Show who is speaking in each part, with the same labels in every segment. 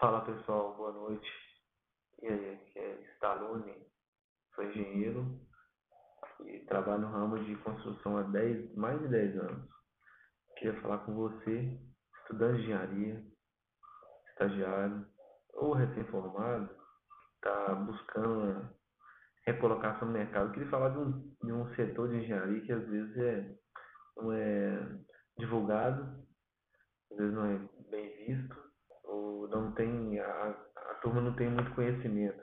Speaker 1: Fala pessoal, boa noite. E aí, aqui é Stallone, sou engenheiro e trabalho no ramo de construção há 10, mais de 10 anos. Queria falar com você, estudante de engenharia, estagiário ou recém-formado, está buscando recolocação no mercado. Queria falar de um, de um setor de engenharia que às vezes é, não é divulgado, às vezes não é bem visto não tem a, a turma não tem muito conhecimento.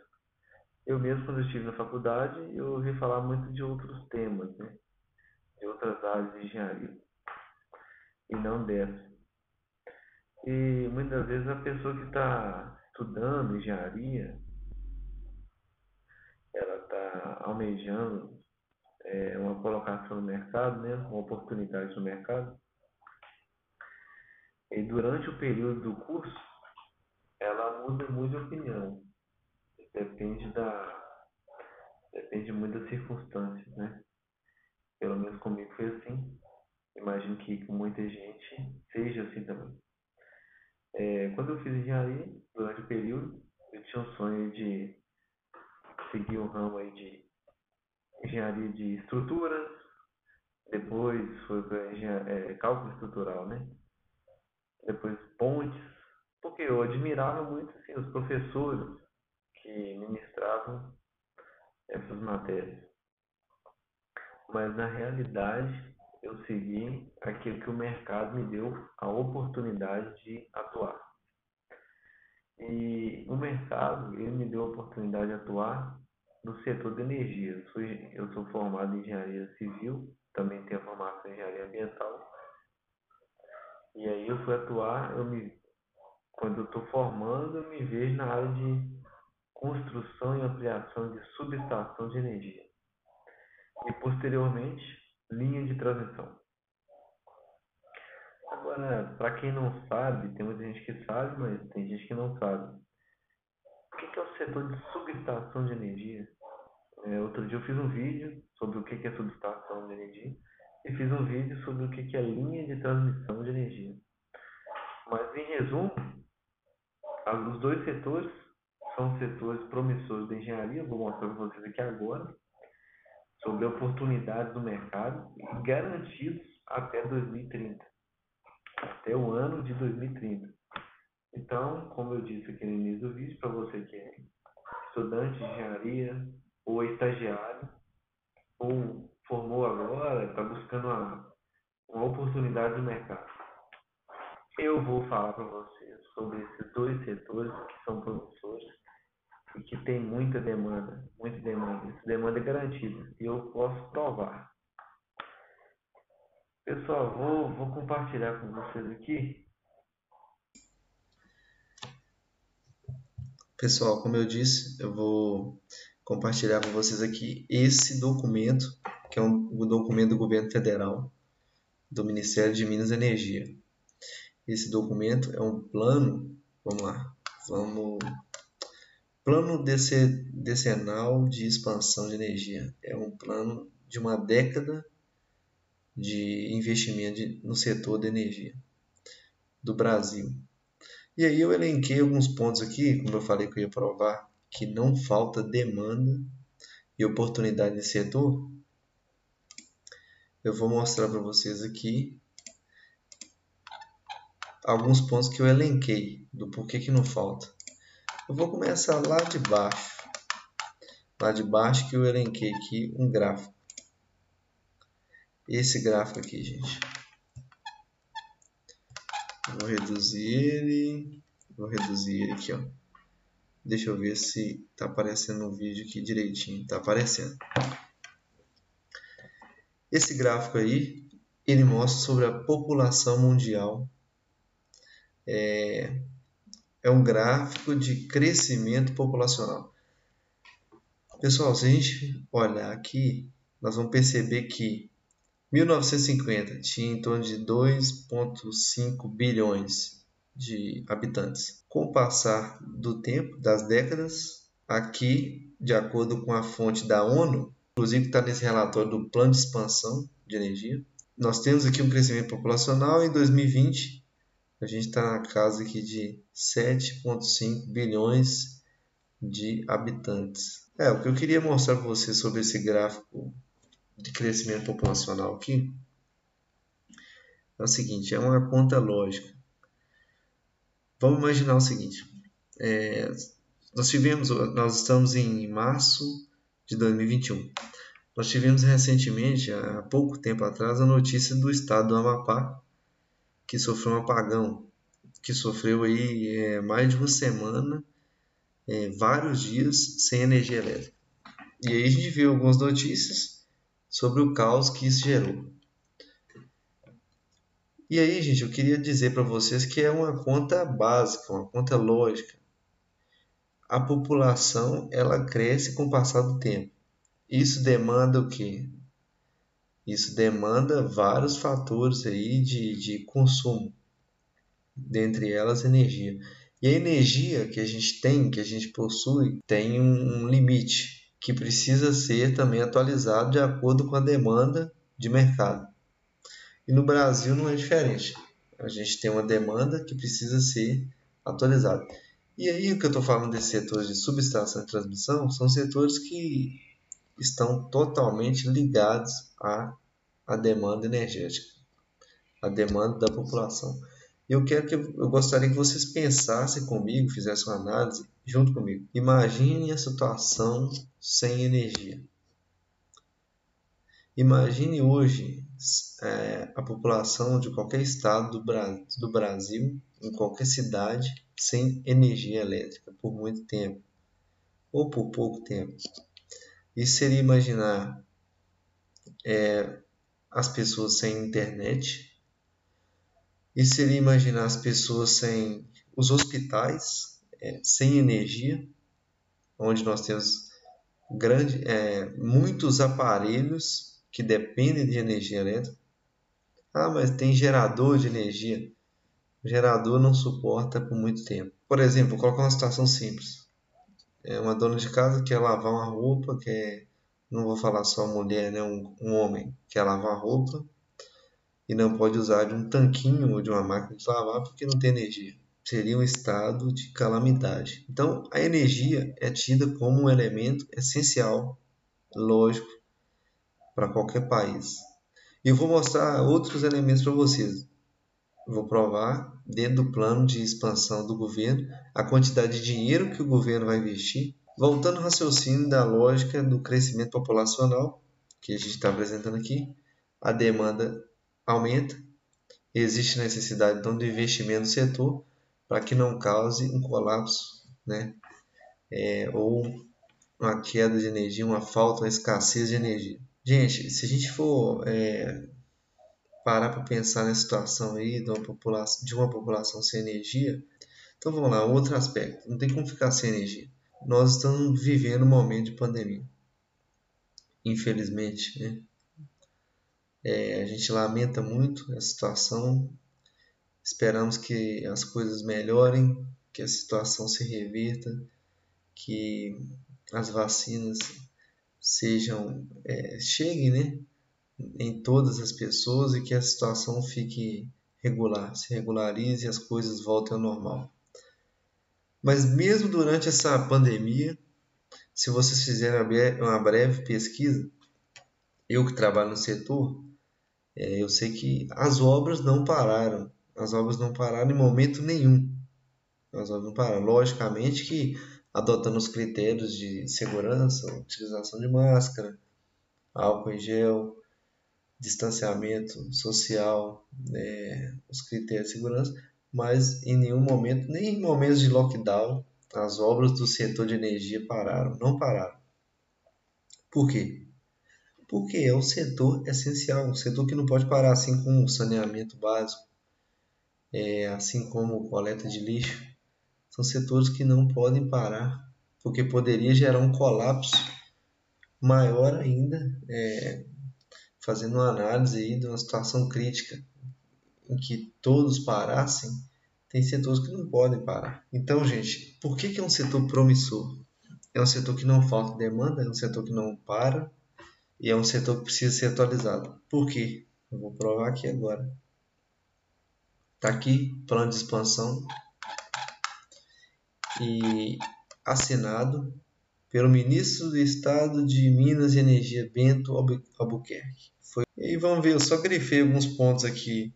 Speaker 1: Eu mesmo quando eu estive na faculdade eu ouvi falar muito de outros temas, né? de outras áreas de engenharia e não dessa. E muitas vezes a pessoa que está estudando engenharia, ela está almejando é, uma colocação no mercado, né? uma oportunidade no mercado. E durante o período do curso, muda muito de opinião. Depende da. Depende muito das circunstâncias, né? Pelo menos comigo foi assim. Imagino que com muita gente seja assim também. É, quando eu fiz engenharia, durante o período, eu tinha um sonho de seguir um ramo aí de engenharia de estruturas, depois foi para é, cálculo estrutural, né? Depois pontes, porque eu admirava muito assim, os professores que ministravam essas matérias. Mas na realidade eu segui aquilo que o mercado me deu a oportunidade de atuar. E o mercado ele me deu a oportunidade de atuar no setor de energia. Eu sou, eu sou formado em engenharia civil, também tenho formação em engenharia ambiental. E aí eu fui atuar, eu me quando eu estou formando, eu me vejo na área de construção e ampliação de subestação de energia. E posteriormente, linha de transmissão. Agora, para quem não sabe, tem muita gente que sabe, mas tem gente que não sabe. O que é o setor de subestação de energia? É, outro dia eu fiz um vídeo sobre o que é subestação de energia e fiz um vídeo sobre o que é linha de transmissão de energia. Mas, em resumo, os dois setores são setores promissores da engenharia, vou mostrar para vocês aqui agora, sobre oportunidades do mercado garantidos até 2030, até o ano de 2030. Então, como eu disse aqui no início do vídeo, para você que é estudante de engenharia ou estagiário, ou formou agora, está buscando uma, uma oportunidade no mercado. Eu vou falar para vocês sobre esses dois setores que são promissores e que tem muita demanda, muita demanda. Essa demanda é garantida e eu posso provar. Pessoal, vou, vou compartilhar com vocês aqui.
Speaker 2: Pessoal, como eu disse, eu vou compartilhar com vocês aqui esse documento, que é um, um documento do governo federal, do Ministério de Minas e Energia. Esse documento é um plano, vamos lá, vamos plano decenal de expansão de energia. É um plano de uma década de investimento no setor da energia do Brasil. E aí eu elenquei alguns pontos aqui, como eu falei que eu ia provar, que não falta demanda e oportunidade nesse setor. Eu vou mostrar para vocês aqui alguns pontos que eu elenquei do porquê que não falta. Eu vou começar lá de baixo. Lá de baixo que eu elenquei aqui um gráfico. Esse gráfico aqui, gente. Vou reduzir ele. Vou reduzir ele aqui, ó. Deixa eu ver se está aparecendo no vídeo aqui direitinho. Está aparecendo. Esse gráfico aí, ele mostra sobre a população mundial é, é um gráfico de crescimento populacional. Pessoal, se a gente olhar aqui, nós vamos perceber que 1950 tinha em torno de 2,5 bilhões de habitantes. Com o passar do tempo, das décadas, aqui, de acordo com a fonte da ONU, inclusive está nesse relatório do Plano de Expansão de Energia, nós temos aqui um crescimento populacional em 2020 a gente está na casa aqui de 7,5 bilhões de habitantes. É, o que eu queria mostrar para vocês sobre esse gráfico de crescimento populacional aqui é o seguinte, é uma conta lógica. Vamos imaginar o seguinte, é, nós tivemos, nós estamos em março de 2021. Nós tivemos recentemente, há pouco tempo atrás, a notícia do estado do Amapá, que sofreu um apagão, que sofreu aí é, mais de uma semana, é, vários dias sem energia elétrica. E aí a gente viu algumas notícias sobre o caos que isso gerou. E aí, gente, eu queria dizer para vocês que é uma conta básica, uma conta lógica. A população ela cresce com o passar do tempo. Isso demanda o quê? Isso demanda vários fatores aí de, de consumo, dentre elas energia. E a energia que a gente tem, que a gente possui, tem um, um limite que precisa ser também atualizado de acordo com a demanda de mercado. E no Brasil não é diferente. A gente tem uma demanda que precisa ser atualizada. E aí o que eu estou falando desses setores de subestação e transmissão são setores que estão totalmente ligados à, à demanda energética, à demanda da população. Eu quero que eu gostaria que vocês pensassem comigo, fizessem uma análise junto comigo. Imagine a situação sem energia. Imagine hoje é, a população de qualquer estado do, Bra do Brasil, em qualquer cidade, sem energia elétrica por muito tempo ou por pouco tempo. Isso seria imaginar é, as pessoas sem internet. Isso seria imaginar as pessoas sem os hospitais, é, sem energia, onde nós temos grande, é, muitos aparelhos que dependem de energia elétrica. Ah, mas tem gerador de energia. O gerador não suporta por muito tempo. Por exemplo, vou colocar uma situação simples é uma dona de casa que quer lavar uma roupa, quer, não vou falar só mulher, né, um, um homem quer lavar roupa e não pode usar de um tanquinho ou de uma máquina de lavar porque não tem energia. Seria um estado de calamidade. Então, a energia é tida como um elemento essencial, lógico, para qualquer país. E eu vou mostrar outros elementos para vocês. Vou provar, dentro do plano de expansão do governo, a quantidade de dinheiro que o governo vai investir, voltando ao raciocínio da lógica do crescimento populacional, que a gente está apresentando aqui, a demanda aumenta, existe necessidade então de investimento no setor para que não cause um colapso, né? É, ou uma queda de energia, uma falta, uma escassez de energia. Gente, se a gente for é, parar para pensar na situação aí de uma, população, de uma população sem energia, então vamos lá, outro aspecto, não tem como ficar sem energia. Nós estamos vivendo um momento de pandemia, infelizmente, né? É, a gente lamenta muito a situação, esperamos que as coisas melhorem, que a situação se reverta, que as vacinas sejam é, cheguem, né? Em todas as pessoas e que a situação fique regular, se regularize e as coisas voltem ao normal. Mas mesmo durante essa pandemia, se vocês fizerem uma breve pesquisa, eu que trabalho no setor, é, eu sei que as obras não pararam. As obras não pararam em momento nenhum. As obras não pararam. Logicamente que adotando os critérios de segurança, utilização de máscara, álcool em gel, distanciamento social, né, os critérios de segurança, mas em nenhum momento, nem em momentos de lockdown, as obras do setor de energia pararam, não pararam. Por quê? Porque é um setor essencial, um setor que não pode parar, assim como o saneamento básico, é, assim como coleta de lixo. São setores que não podem parar, porque poderia gerar um colapso maior ainda é, fazendo uma análise aí de uma situação crítica em que todos parassem, tem setores que não podem parar. Então, gente, por que, que é um setor promissor? É um setor que não falta demanda, é um setor que não para e é um setor que precisa ser atualizado. Por quê? Eu vou provar aqui agora. Tá aqui, plano de expansão e assinado pelo ministro do Estado de Minas e Energia, Bento Albuquerque. Foi... E vamos ver, eu só grifei alguns pontos aqui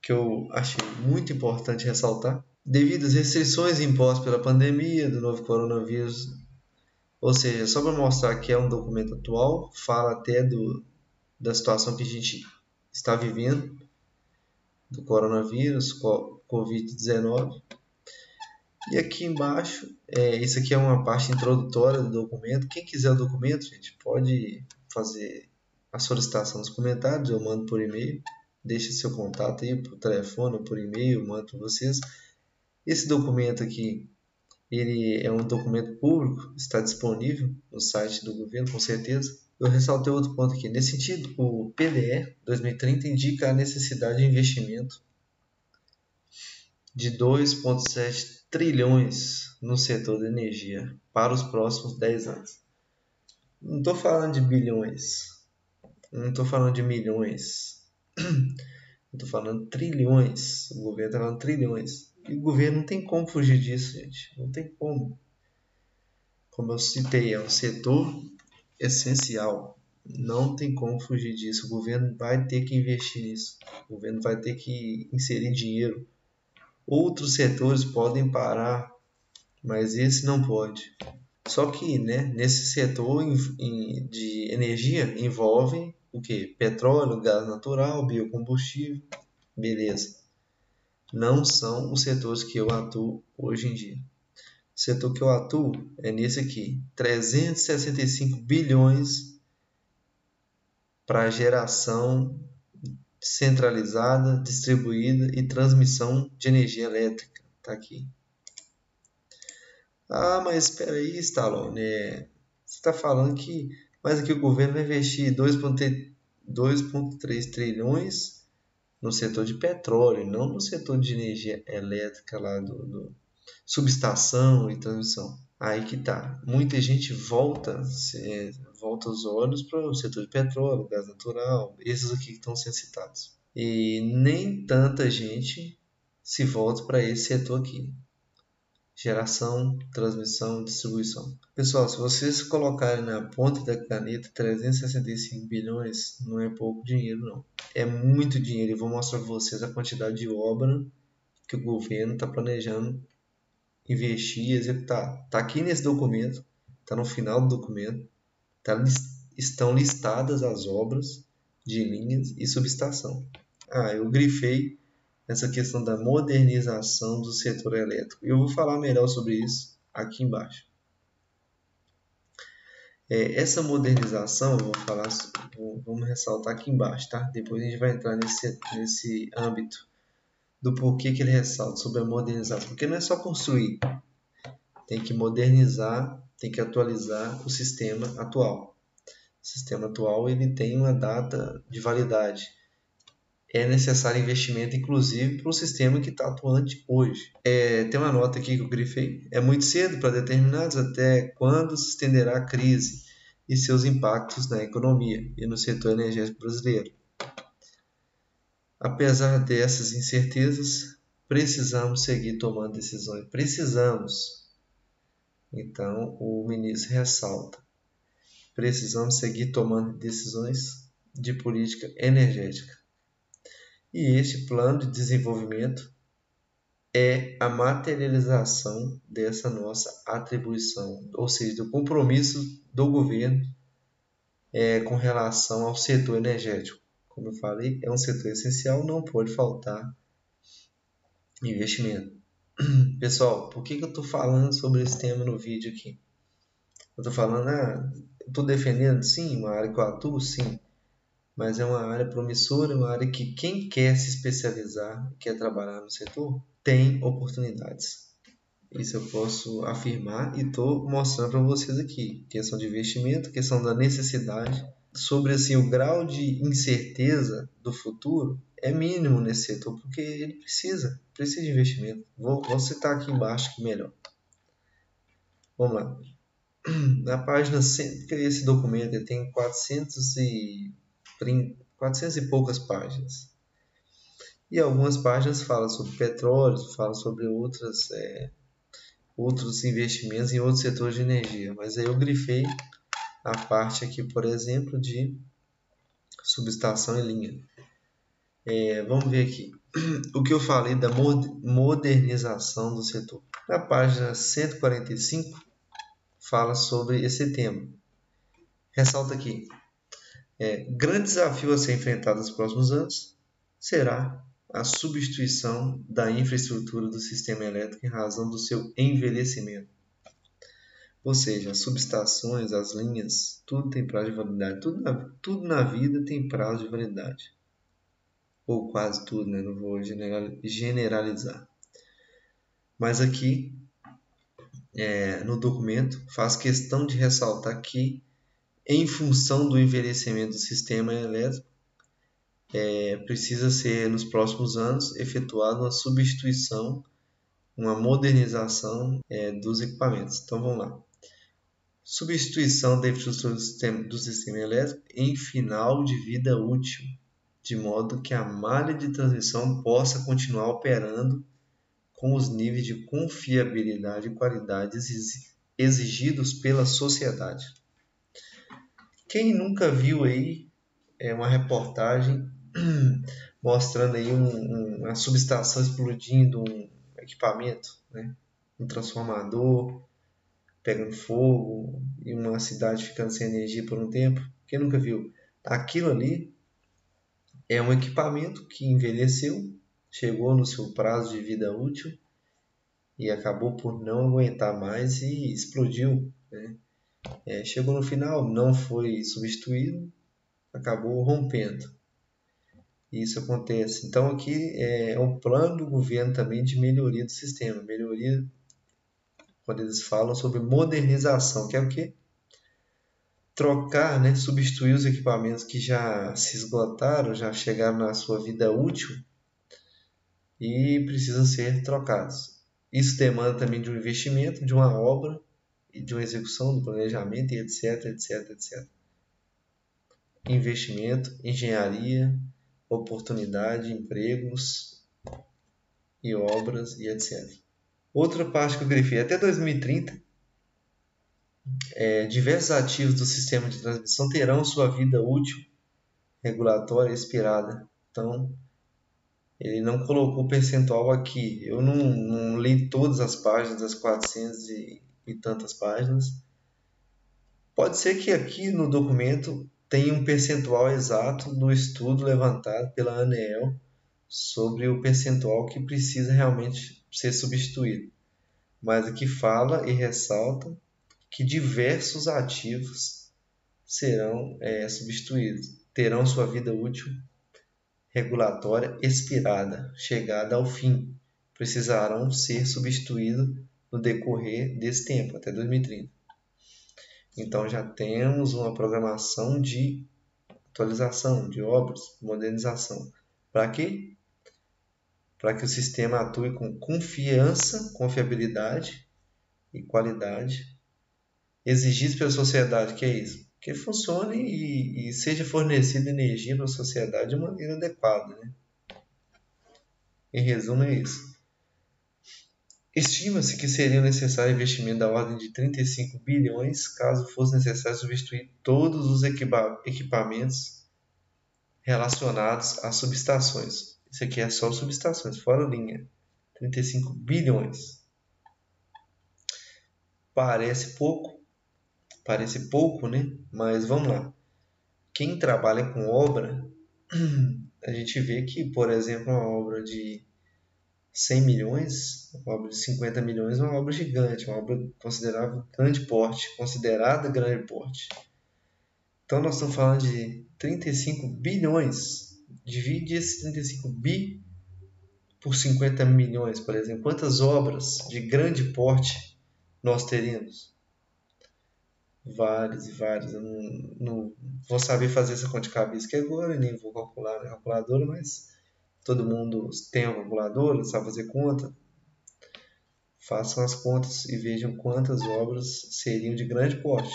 Speaker 2: que eu achei muito importante ressaltar. Devido às restrições impostas pela pandemia do novo coronavírus, ou seja, só para mostrar que é um documento atual, fala até do, da situação que a gente está vivendo, do coronavírus, Covid-19. E aqui embaixo, é, isso aqui é uma parte introdutória do documento. Quem quiser o documento, gente, pode fazer a solicitação nos comentários, eu mando por e-mail. Deixe seu contato aí por telefone por e-mail, mando para vocês. Esse documento aqui, ele é um documento público, está disponível no site do governo, com certeza. Eu ressaltei outro ponto aqui. Nesse sentido, o PDE 2030 indica a necessidade de investimento de 2,7 trilhões no setor da energia para os próximos 10 anos. Não estou falando de bilhões, não estou falando de milhões, estou falando trilhões. O governo está falando trilhões. E o governo não tem como fugir disso, gente. Não tem como. Como eu citei, é um setor essencial. Não tem como fugir disso. O governo vai ter que investir nisso. O governo vai ter que inserir dinheiro Outros setores podem parar, mas esse não pode. Só que né, nesse setor de energia envolve o que? Petróleo, gás natural, biocombustível, beleza. Não são os setores que eu atuo hoje em dia. O setor que eu atuo é nesse aqui, 365 bilhões para geração centralizada, distribuída e transmissão de energia elétrica. Tá aqui. Ah, mas espera aí, Stallone. É, você está falando que mas aqui o governo vai investir 2,3 trilhões no setor de petróleo, não no setor de energia elétrica lá do, do subestação e transmissão. Aí que tá. Muita gente volta, se, volta os olhos para o setor de petróleo, gás natural, esses aqui que estão sendo citados. E nem tanta gente se volta para esse setor aqui. Geração, transmissão, distribuição. Pessoal, se vocês colocarem na ponta da caneta 365 bilhões, não é pouco dinheiro não. É muito dinheiro. Eu vou mostrar para vocês a quantidade de obra que o governo está planejando investir e executar. Está aqui nesse documento, está no final do documento, tá, estão listadas as obras de linhas e subestação. Ah, eu grifei essa questão da modernização do setor elétrico. Eu vou falar melhor sobre isso aqui embaixo. É, essa modernização, vou falar, vou, vamos ressaltar aqui embaixo, tá? Depois a gente vai entrar nesse, nesse âmbito do porquê que ele ressalta sobre a modernização. Porque não é só construir, tem que modernizar, tem que atualizar o sistema atual. O sistema atual ele tem uma data de validade. É necessário investimento, inclusive, para o sistema que está atuante hoje. É, tem uma nota aqui que eu grifei. É muito cedo para determinados até quando se estenderá a crise e seus impactos na economia e no setor energético brasileiro. Apesar dessas incertezas, precisamos seguir tomando decisões. Precisamos. Então, o ministro ressalta: precisamos seguir tomando decisões de política energética. E este plano de desenvolvimento é a materialização dessa nossa atribuição, ou seja, do compromisso do governo é, com relação ao setor energético como eu falei, é um setor essencial, não pode faltar investimento. Pessoal, por que, que eu estou falando sobre esse tema no vídeo aqui? Eu estou falando, ah, estou defendendo, sim, uma área que eu atuo, sim, mas é uma área promissora, uma área que quem quer se especializar, quer trabalhar no setor, tem oportunidades. Isso eu posso afirmar e estou mostrando para vocês aqui. Questão de investimento, questão da necessidade sobre assim o grau de incerteza do futuro é mínimo nesse setor, porque ele precisa, precisa de investimento. Vou, vou citar aqui embaixo que melhor. Vamos lá. Na página, porque esse documento tem 400 e, 400 e poucas páginas. E algumas páginas falam sobre petróleo, falam sobre outras, é, outros investimentos em outros setores de energia. Mas aí eu grifei a parte aqui, por exemplo, de subestação e linha. É, vamos ver aqui o que eu falei da modernização do setor. Na página 145 fala sobre esse tema. Ressalta aqui: é, grande desafio a ser enfrentado nos próximos anos será a substituição da infraestrutura do sistema elétrico em razão do seu envelhecimento. Ou seja, as subestações, as linhas, tudo tem prazo de validade. Tudo na, tudo na vida tem prazo de validade. Ou quase tudo, né? não vou generalizar. Mas aqui, é, no documento, faz questão de ressaltar que, em função do envelhecimento do sistema elétrico, é, precisa ser, nos próximos anos, efetuada uma substituição, uma modernização é, dos equipamentos. Então vamos lá. Substituição da infraestrutura do sistema, do sistema elétrico em final de vida útil, de modo que a malha de transmissão possa continuar operando com os níveis de confiabilidade e qualidade exigidos pela sociedade. Quem nunca viu aí é uma reportagem mostrando aí um, um, uma subestação explodindo, um equipamento, né? um transformador pegando fogo e uma cidade ficando sem energia por um tempo. Quem nunca viu? Aquilo ali é um equipamento que envelheceu, chegou no seu prazo de vida útil e acabou por não aguentar mais e explodiu. Né? É, chegou no final, não foi substituído, acabou rompendo. Isso acontece. Então aqui é um plano do governo também de melhoria do sistema, melhoria quando eles falam sobre modernização, que é o que trocar, né, substituir os equipamentos que já se esgotaram, já chegaram na sua vida útil e precisam ser trocados. Isso demanda também de um investimento, de uma obra de uma execução do planejamento e etc, etc, etc. Investimento, engenharia, oportunidade, empregos e obras e etc. Outra parte que eu grifei até 2030, é, diversos ativos do sistema de transmissão terão sua vida útil regulatória expirada. Então, ele não colocou percentual aqui. Eu não, não li todas as páginas, das 400 e, e tantas páginas. Pode ser que aqui no documento tenha um percentual exato do estudo levantado pela ANEEL sobre o percentual que precisa realmente ser substituído. Mas aqui fala e ressalta que diversos ativos serão é, substituídos, terão sua vida útil regulatória expirada, chegada ao fim, precisarão ser substituídos no decorrer desse tempo, até 2030. Então já temos uma programação de atualização, de obras, modernização. Para quê? Para que o sistema atue com confiança, confiabilidade e qualidade exigidos pela sociedade, que é isso? Que funcione e, e seja fornecida energia para a sociedade de maneira adequada. Né? Em resumo, é isso. Estima-se que seria necessário investimento da ordem de 35 bilhões caso fosse necessário substituir todos os equipa equipamentos relacionados às subestações. Isso aqui é só subestações, fora linha. 35 bilhões. Parece pouco, parece pouco, né? Mas vamos lá. Quem trabalha com obra, a gente vê que, por exemplo, uma obra de 100 milhões, uma obra de 50 milhões é uma obra gigante, uma obra considerável grande porte, considerada grande porte. Então nós estamos falando de 35 bilhões. Divide esse 35 bi por 50 milhões, por exemplo. Quantas obras de grande porte nós teríamos? Várias e várias. Eu não, não vou saber fazer essa conta de cabeça aqui agora, nem vou calcular na calculadora, mas todo mundo tem uma calculadora, sabe fazer conta, façam as contas e vejam quantas obras seriam de grande porte.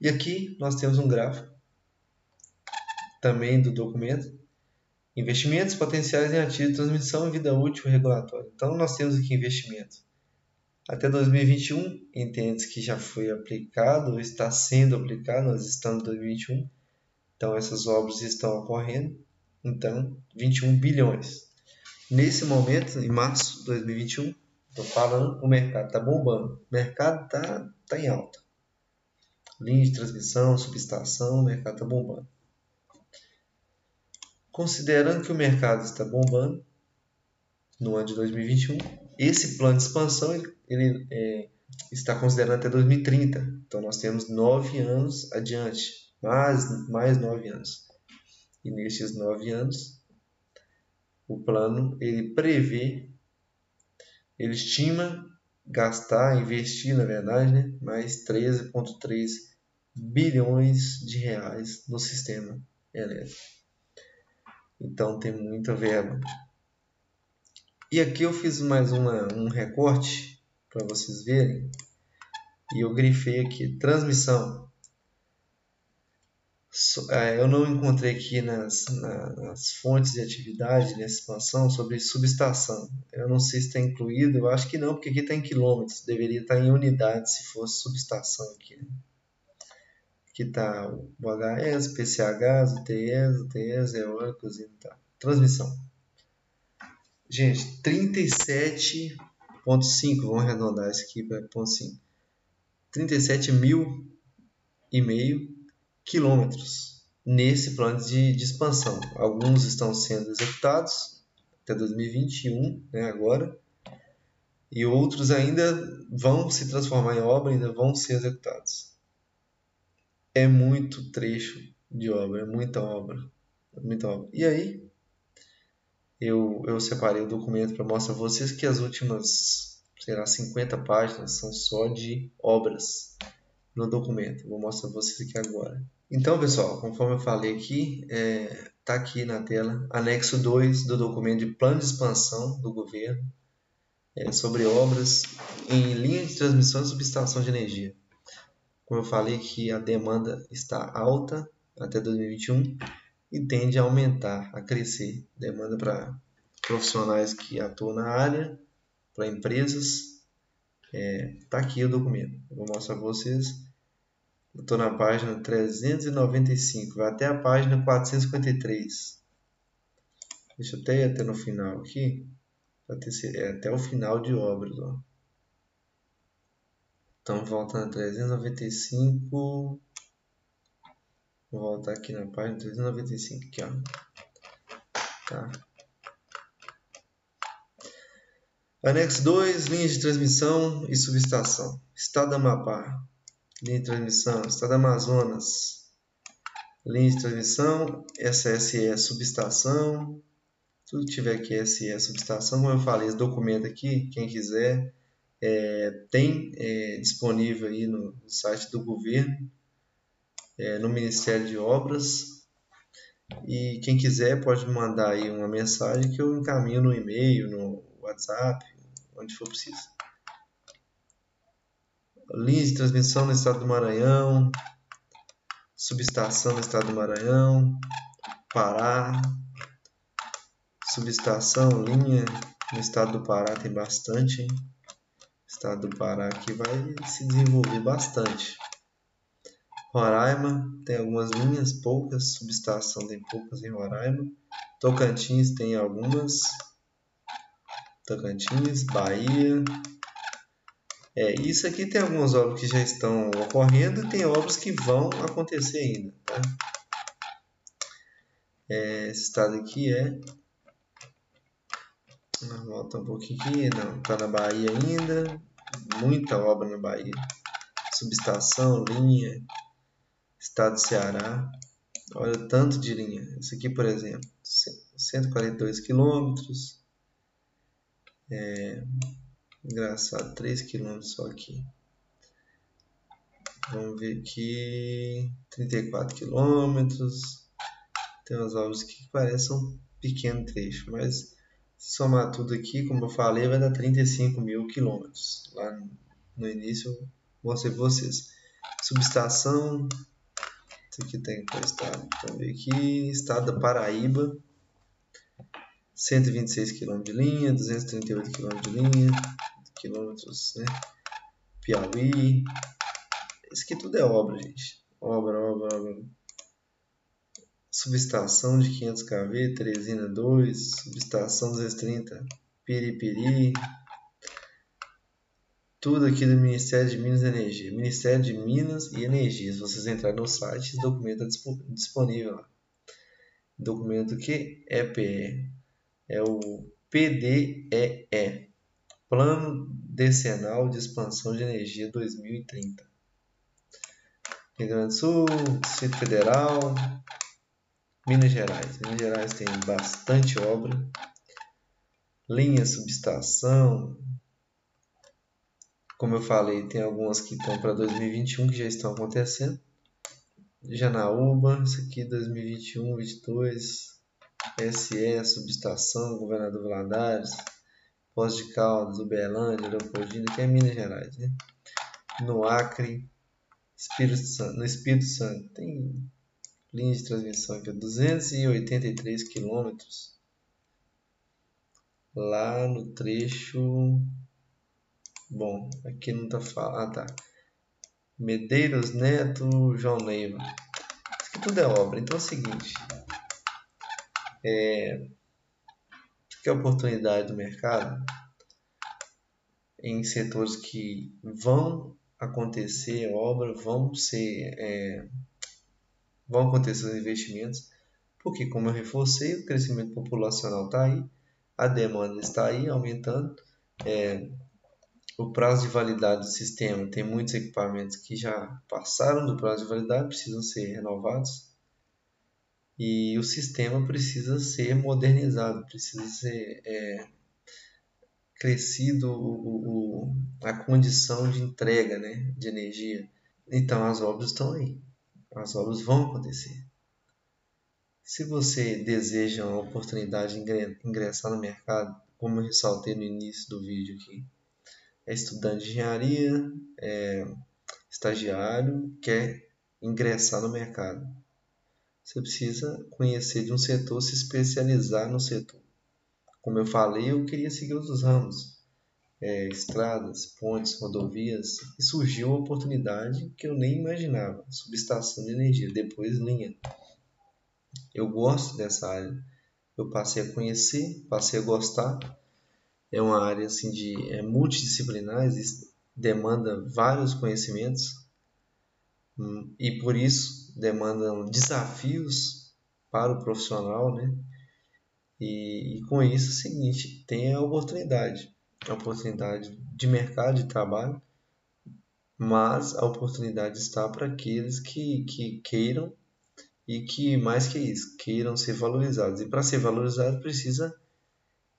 Speaker 2: E aqui nós temos um gráfico também do documento, Investimentos potenciais em ativos transmissão e vida útil regulatória. Então, nós temos aqui investimento. Até 2021, entende que já foi aplicado ou está sendo aplicado, nós estamos em 2021. Então, essas obras estão ocorrendo. Então, 21 bilhões. Nesse momento, em março de 2021, estou falando, o mercado está bombando. O mercado está tá em alta. Linha de transmissão, subestação, o mercado está bombando. Considerando que o mercado está bombando no ano de 2021, esse plano de expansão ele, ele é, está considerando até 2030. Então nós temos nove anos adiante, mais, mais nove anos. E nesses nove anos, o plano ele prevê, ele estima gastar, investir na verdade, né, mais 13,3 bilhões de reais no sistema elétrico. Então tem muita verba. E aqui eu fiz mais uma, um recorte para vocês verem. E eu grifei aqui transmissão. É, eu não encontrei aqui nas, nas fontes de atividade, nessa expansão, sobre subestação. Eu não sei se está incluído, eu acho que não, porque aqui está em quilômetros, deveria estar tá em unidades se fosse subestação aqui. Que está o HS, PCHs, UTS, UTS, eólicos e tal. Transmissão. Gente, 37.5, vamos arredondar isso aqui para ponto 5. 37 mil e meio quilômetros nesse plano de, de expansão. Alguns estão sendo executados até 2021, né, agora, e outros ainda vão se transformar em obra, ainda vão ser executados é muito trecho de obra, é muita obra, é muita obra. E aí, eu, eu separei o documento para mostrar a vocês que as últimas, sei lá, 50 páginas são só de obras no documento. vou mostrar a vocês aqui agora. Então, pessoal, conforme eu falei aqui, está é, tá aqui na tela, anexo 2 do documento de plano de expansão do governo é, sobre obras em linha de transmissão e subestação de energia. Como eu falei que a demanda está alta até 2021 e tende a aumentar, a crescer. Demanda para profissionais que atuam na área, para empresas. Está é, tá aqui o documento. Eu vou mostrar para vocês. Estou na página 395, vai até a página 453. Deixa eu até ir até no final aqui. É até o final de obras. Ó. Então, voltando a 395. Vou voltar aqui na página 395, aqui, ó. Tá. Anexo 2, linhas de transmissão e subestação. Estado do Amapá, linha de transmissão. Estado do Amazonas, linha de transmissão. SSE, subestação. Tudo que tiver aqui, SE, subestação. Como eu falei, esse documento aqui, quem quiser, é, tem é, disponível aí no, no, site do governo, é, no Ministério de Obras. E quem quiser pode mandar aí uma mensagem que eu encaminho no e-mail, no WhatsApp, onde for preciso. Linhas de transmissão no estado do Maranhão, subestação no estado do Maranhão, Pará, subestação, linha no estado do Pará tem bastante. Hein? estado do Pará aqui vai se desenvolver bastante. Roraima tem algumas linhas, poucas, subestação tem poucas em Roraima. Tocantins tem algumas. Tocantins, Bahia. É, isso aqui tem algumas obras que já estão ocorrendo e tem obras que vão acontecer ainda. Tá? É, esse estado aqui é Volta um pouquinho aqui, não, tá na Bahia ainda. Muita obra na Bahia. Subestação, linha, estado do Ceará. Olha o tanto de linha. Esse aqui, por exemplo, 142 quilômetros. É, engraçado, 3 quilômetros só aqui. Vamos ver aqui, 34 quilômetros. Tem umas obras que parecem um pequeno trecho, mas somar tudo aqui, como eu falei, vai dar 35 mil quilômetros. Lá no início eu mostrei para vocês. Subestação, isso aqui tem qual estado? Vamos ver aqui, estado da Paraíba. 126 km de linha, 238 km de linha, quilômetros, né? Piauí. Isso aqui tudo é obra, gente. Obra, obra, obra. Subestação de 500 kV, Teresina 2, subestação 230, Piripiri. Tudo aqui do Ministério de Minas e Energia. Ministério de Minas e Energia. Se vocês entrarem no site, esse documento está disponível lá. Documento que é PE. É o PDEE. Plano Decenal de Expansão de Energia 2030. Rio Grande do Sul, Distrito Federal, Minas Gerais. Minas Gerais tem bastante obra. Linha, subestação. Como eu falei, tem algumas que estão para 2021 que já estão acontecendo. Janaúba, isso aqui 2021, 22. SE, subestação, Governador Valadares. Pós de Caldas, Uberlândia, Leopoldina, que é Minas Gerais. Né? No Acre, Espírito Santo, no Espírito Santo tem linha de transmissão aqui, 283 quilômetros lá no trecho bom, aqui não tá falando, ah tá Medeiros Neto, João Neiva isso aqui tudo é obra, então é o seguinte é, aqui é oportunidade do mercado em setores que vão acontecer obra, vão ser é, vão acontecer os investimentos, porque como eu reforcei, o crescimento populacional está aí, a demanda está aí aumentando, é, o prazo de validade do sistema tem muitos equipamentos que já passaram do prazo de validade, precisam ser renovados e o sistema precisa ser modernizado, precisa ser é, crescido o, o, a condição de entrega né, de energia. Então as obras estão aí, as obras vão acontecer. Se você deseja uma oportunidade de ingressar no mercado, como eu ressaltei no início do vídeo aqui, é estudante de engenharia, é estagiário, quer ingressar no mercado. Você precisa conhecer de um setor, se especializar no setor. Como eu falei, eu queria seguir outros ramos, é, estradas, pontes, rodovias, e surgiu uma oportunidade que eu nem imaginava, subestação de energia, depois linha. Eu gosto dessa área, eu passei a conhecer, passei a gostar. É uma área assim de é, multidisciplinar, demanda vários conhecimentos hum, e por isso demandam desafios para o profissional, né? E, e com isso é o seguinte, tem a oportunidade, a oportunidade de mercado de trabalho, mas a oportunidade está para aqueles que, que queiram e que, mais que isso, queiram ser valorizados. E para ser valorizado precisa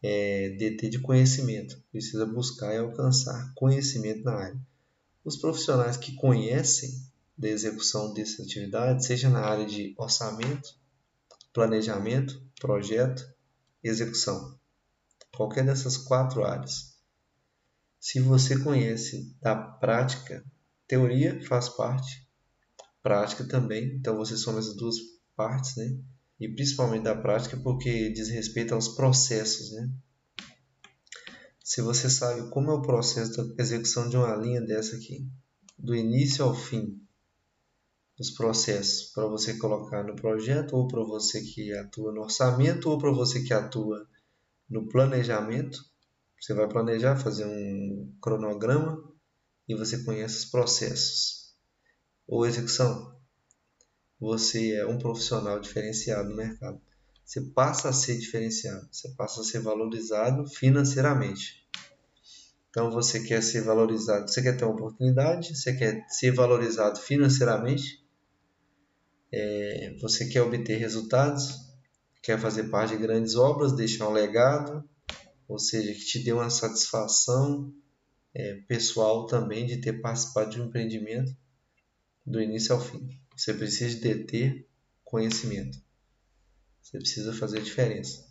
Speaker 2: é, deter de conhecimento, precisa buscar e alcançar conhecimento na área. Os profissionais que conhecem da execução dessa atividade, seja na área de orçamento, planejamento, projeto, execução. Qualquer dessas quatro áreas. Se você conhece da prática, teoria faz parte, prática também, então você soma essas duas partes, né? E principalmente da prática porque diz respeito aos processos, né? Se você sabe como é o processo da execução de uma linha dessa aqui, do início ao fim, os processos para você colocar no projeto, ou para você que atua no orçamento, ou para você que atua no planejamento. Você vai planejar, fazer um cronograma e você conhece os processos. Ou execução. Você é um profissional diferenciado no mercado. Você passa a ser diferenciado, você passa a ser valorizado financeiramente. Então você quer ser valorizado, você quer ter uma oportunidade, você quer ser valorizado financeiramente, é, você quer obter resultados, quer fazer parte de grandes obras, deixar um legado, ou seja, que te dê uma satisfação é, pessoal também de ter participado de um empreendimento do início ao fim. Você precisa de ter conhecimento. Você precisa fazer a diferença.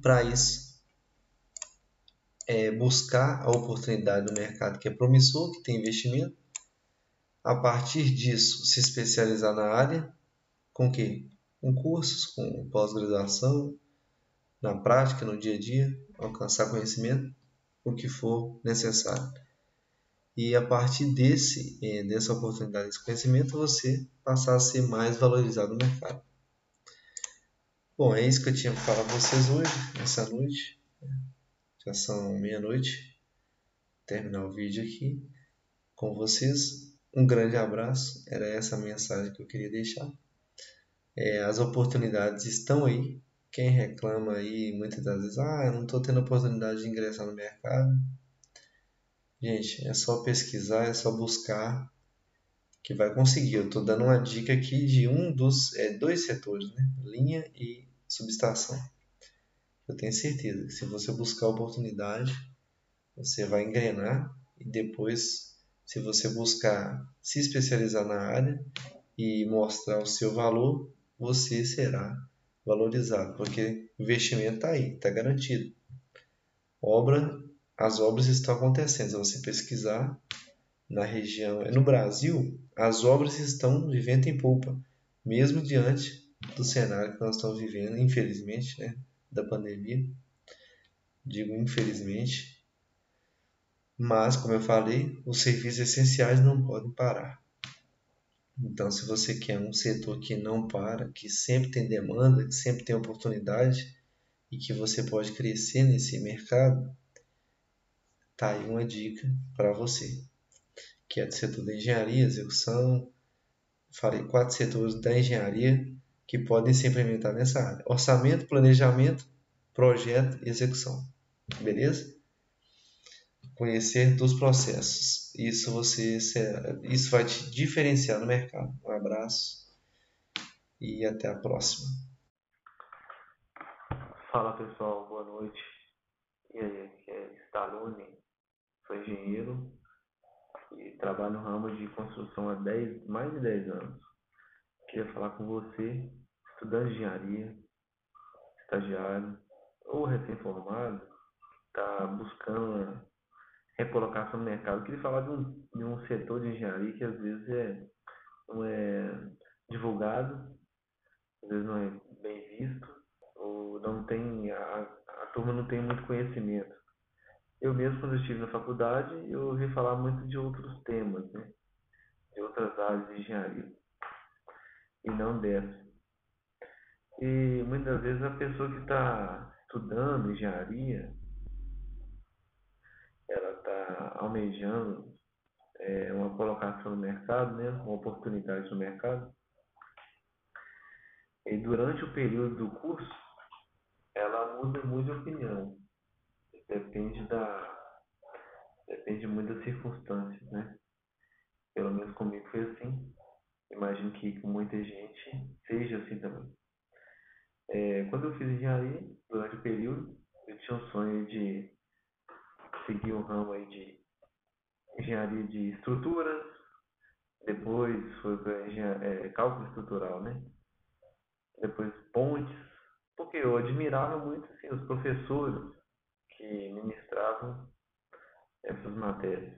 Speaker 2: Para isso, é buscar a oportunidade do mercado que é promissor, que tem investimento, a partir disso se especializar na área, com que? Com cursos, com pós-graduação, na prática, no dia a dia, alcançar conhecimento, o que for necessário. E a partir desse, eh, dessa oportunidade, desse conhecimento, você passar a ser mais valorizado no mercado. Bom, é isso que eu tinha para falar para vocês hoje, nessa noite. Já são meia-noite. Terminar o vídeo aqui com vocês. Um grande abraço. Era essa a mensagem que eu queria deixar. É, as oportunidades estão aí. Quem reclama aí muitas das vezes, ah, eu não estou tendo oportunidade de ingressar no mercado. Gente, é só pesquisar, é só buscar que vai conseguir. Eu estou dando uma dica aqui de um dos é, dois setores, né? linha e subestação. Eu tenho certeza que se você buscar oportunidade, você vai engrenar e depois, se você buscar se especializar na área e mostrar o seu valor, você será valorizado, porque o investimento está aí, está garantido. Obra, as obras estão acontecendo. Se você pesquisar na região, no Brasil, as obras estão de vento em polpa, mesmo diante do cenário que nós estamos vivendo, infelizmente, né, da pandemia. Digo infelizmente, mas como eu falei, os serviços essenciais não podem parar. Então, se você quer um setor que não para, que sempre tem demanda, que sempre tem oportunidade e que você pode crescer nesse mercado, tá aí uma dica para você, que é do setor da engenharia, execução. Falei quatro setores da engenharia que podem ser implementados nessa área: orçamento, planejamento, projeto e execução. Beleza? Conhecer dos processos. Isso você isso vai te diferenciar no mercado. Um abraço e até a próxima.
Speaker 1: Fala pessoal, boa noite. E aí, aqui é Stallone, sou engenheiro e trabalho no ramo de construção há 10, mais de 10 anos. Queria falar com você, estudante de engenharia, estagiário ou recém-formado, está buscando recolocação no mercado. Eu queria falar de um, de um setor de engenharia que às vezes é, não é divulgado, às vezes não é bem visto, ou não tem, a, a turma não tem muito conhecimento. Eu mesmo, quando eu estive na faculdade, eu ouvi falar muito de outros temas, né? de outras áreas de engenharia, e não dessa. E muitas vezes a pessoa que está estudando engenharia, almejando é, uma colocação no mercado, né, uma oportunidade no mercado. E durante o período do curso, ela muda muito de opinião. Depende da depende muito das circunstâncias, né? Pelo menos comigo foi assim. Imagino que com muita gente seja assim também. É, quando eu fiz engenharia, durante o período, eu tinha um sonho de seguir um ramo aí de engenharia de estruturas, depois foi para é, cálculo estrutural, né? Depois pontes, porque eu admirava muito assim, os professores que ministravam essas matérias.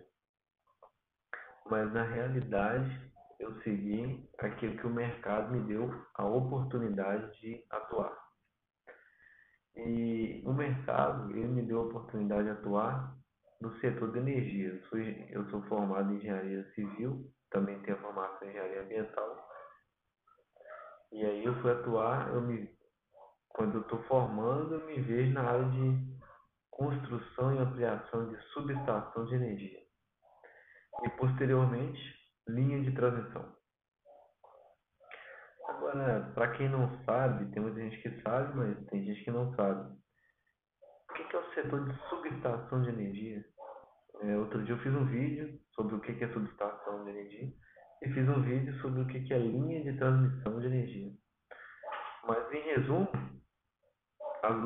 Speaker 1: Mas na realidade eu segui aquilo que o mercado me deu a oportunidade de atuar. E o mercado ele me deu a oportunidade de atuar no setor de energia. Eu sou, eu sou formado em engenharia civil, também tenho formação em engenharia ambiental. E aí eu fui atuar, eu me, quando eu estou formando, eu me vejo na área de construção e ampliação de subestação de energia. E posteriormente, linha de transmissão. Agora, para quem não sabe, tem muita gente que sabe, mas tem gente que não sabe. O que é o setor de subestação de energia? É, outro dia eu fiz um vídeo sobre o que é subestação de energia e fiz um vídeo sobre o que é linha de transmissão de energia. Mas, em resumo,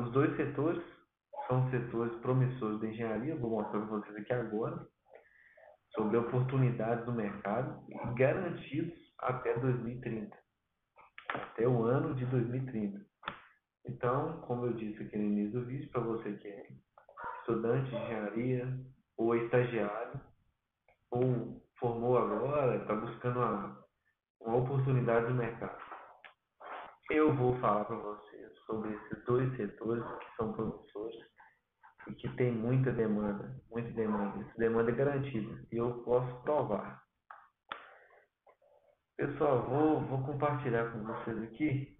Speaker 1: os dois setores são setores promissores da engenharia, vou mostrar para vocês aqui agora, sobre oportunidades do mercado garantidos até 2030, até o ano de 2030. Então, como eu disse aqui no início do vídeo, para você que é estudante de engenharia, ou estagiário, ou formou agora, está buscando uma, uma oportunidade no mercado. eu vou falar para vocês sobre esses dois setores que são promissores e que tem muita demanda, muita demanda. Essa demanda é garantida e eu posso provar. Pessoal, vou, vou compartilhar com vocês aqui.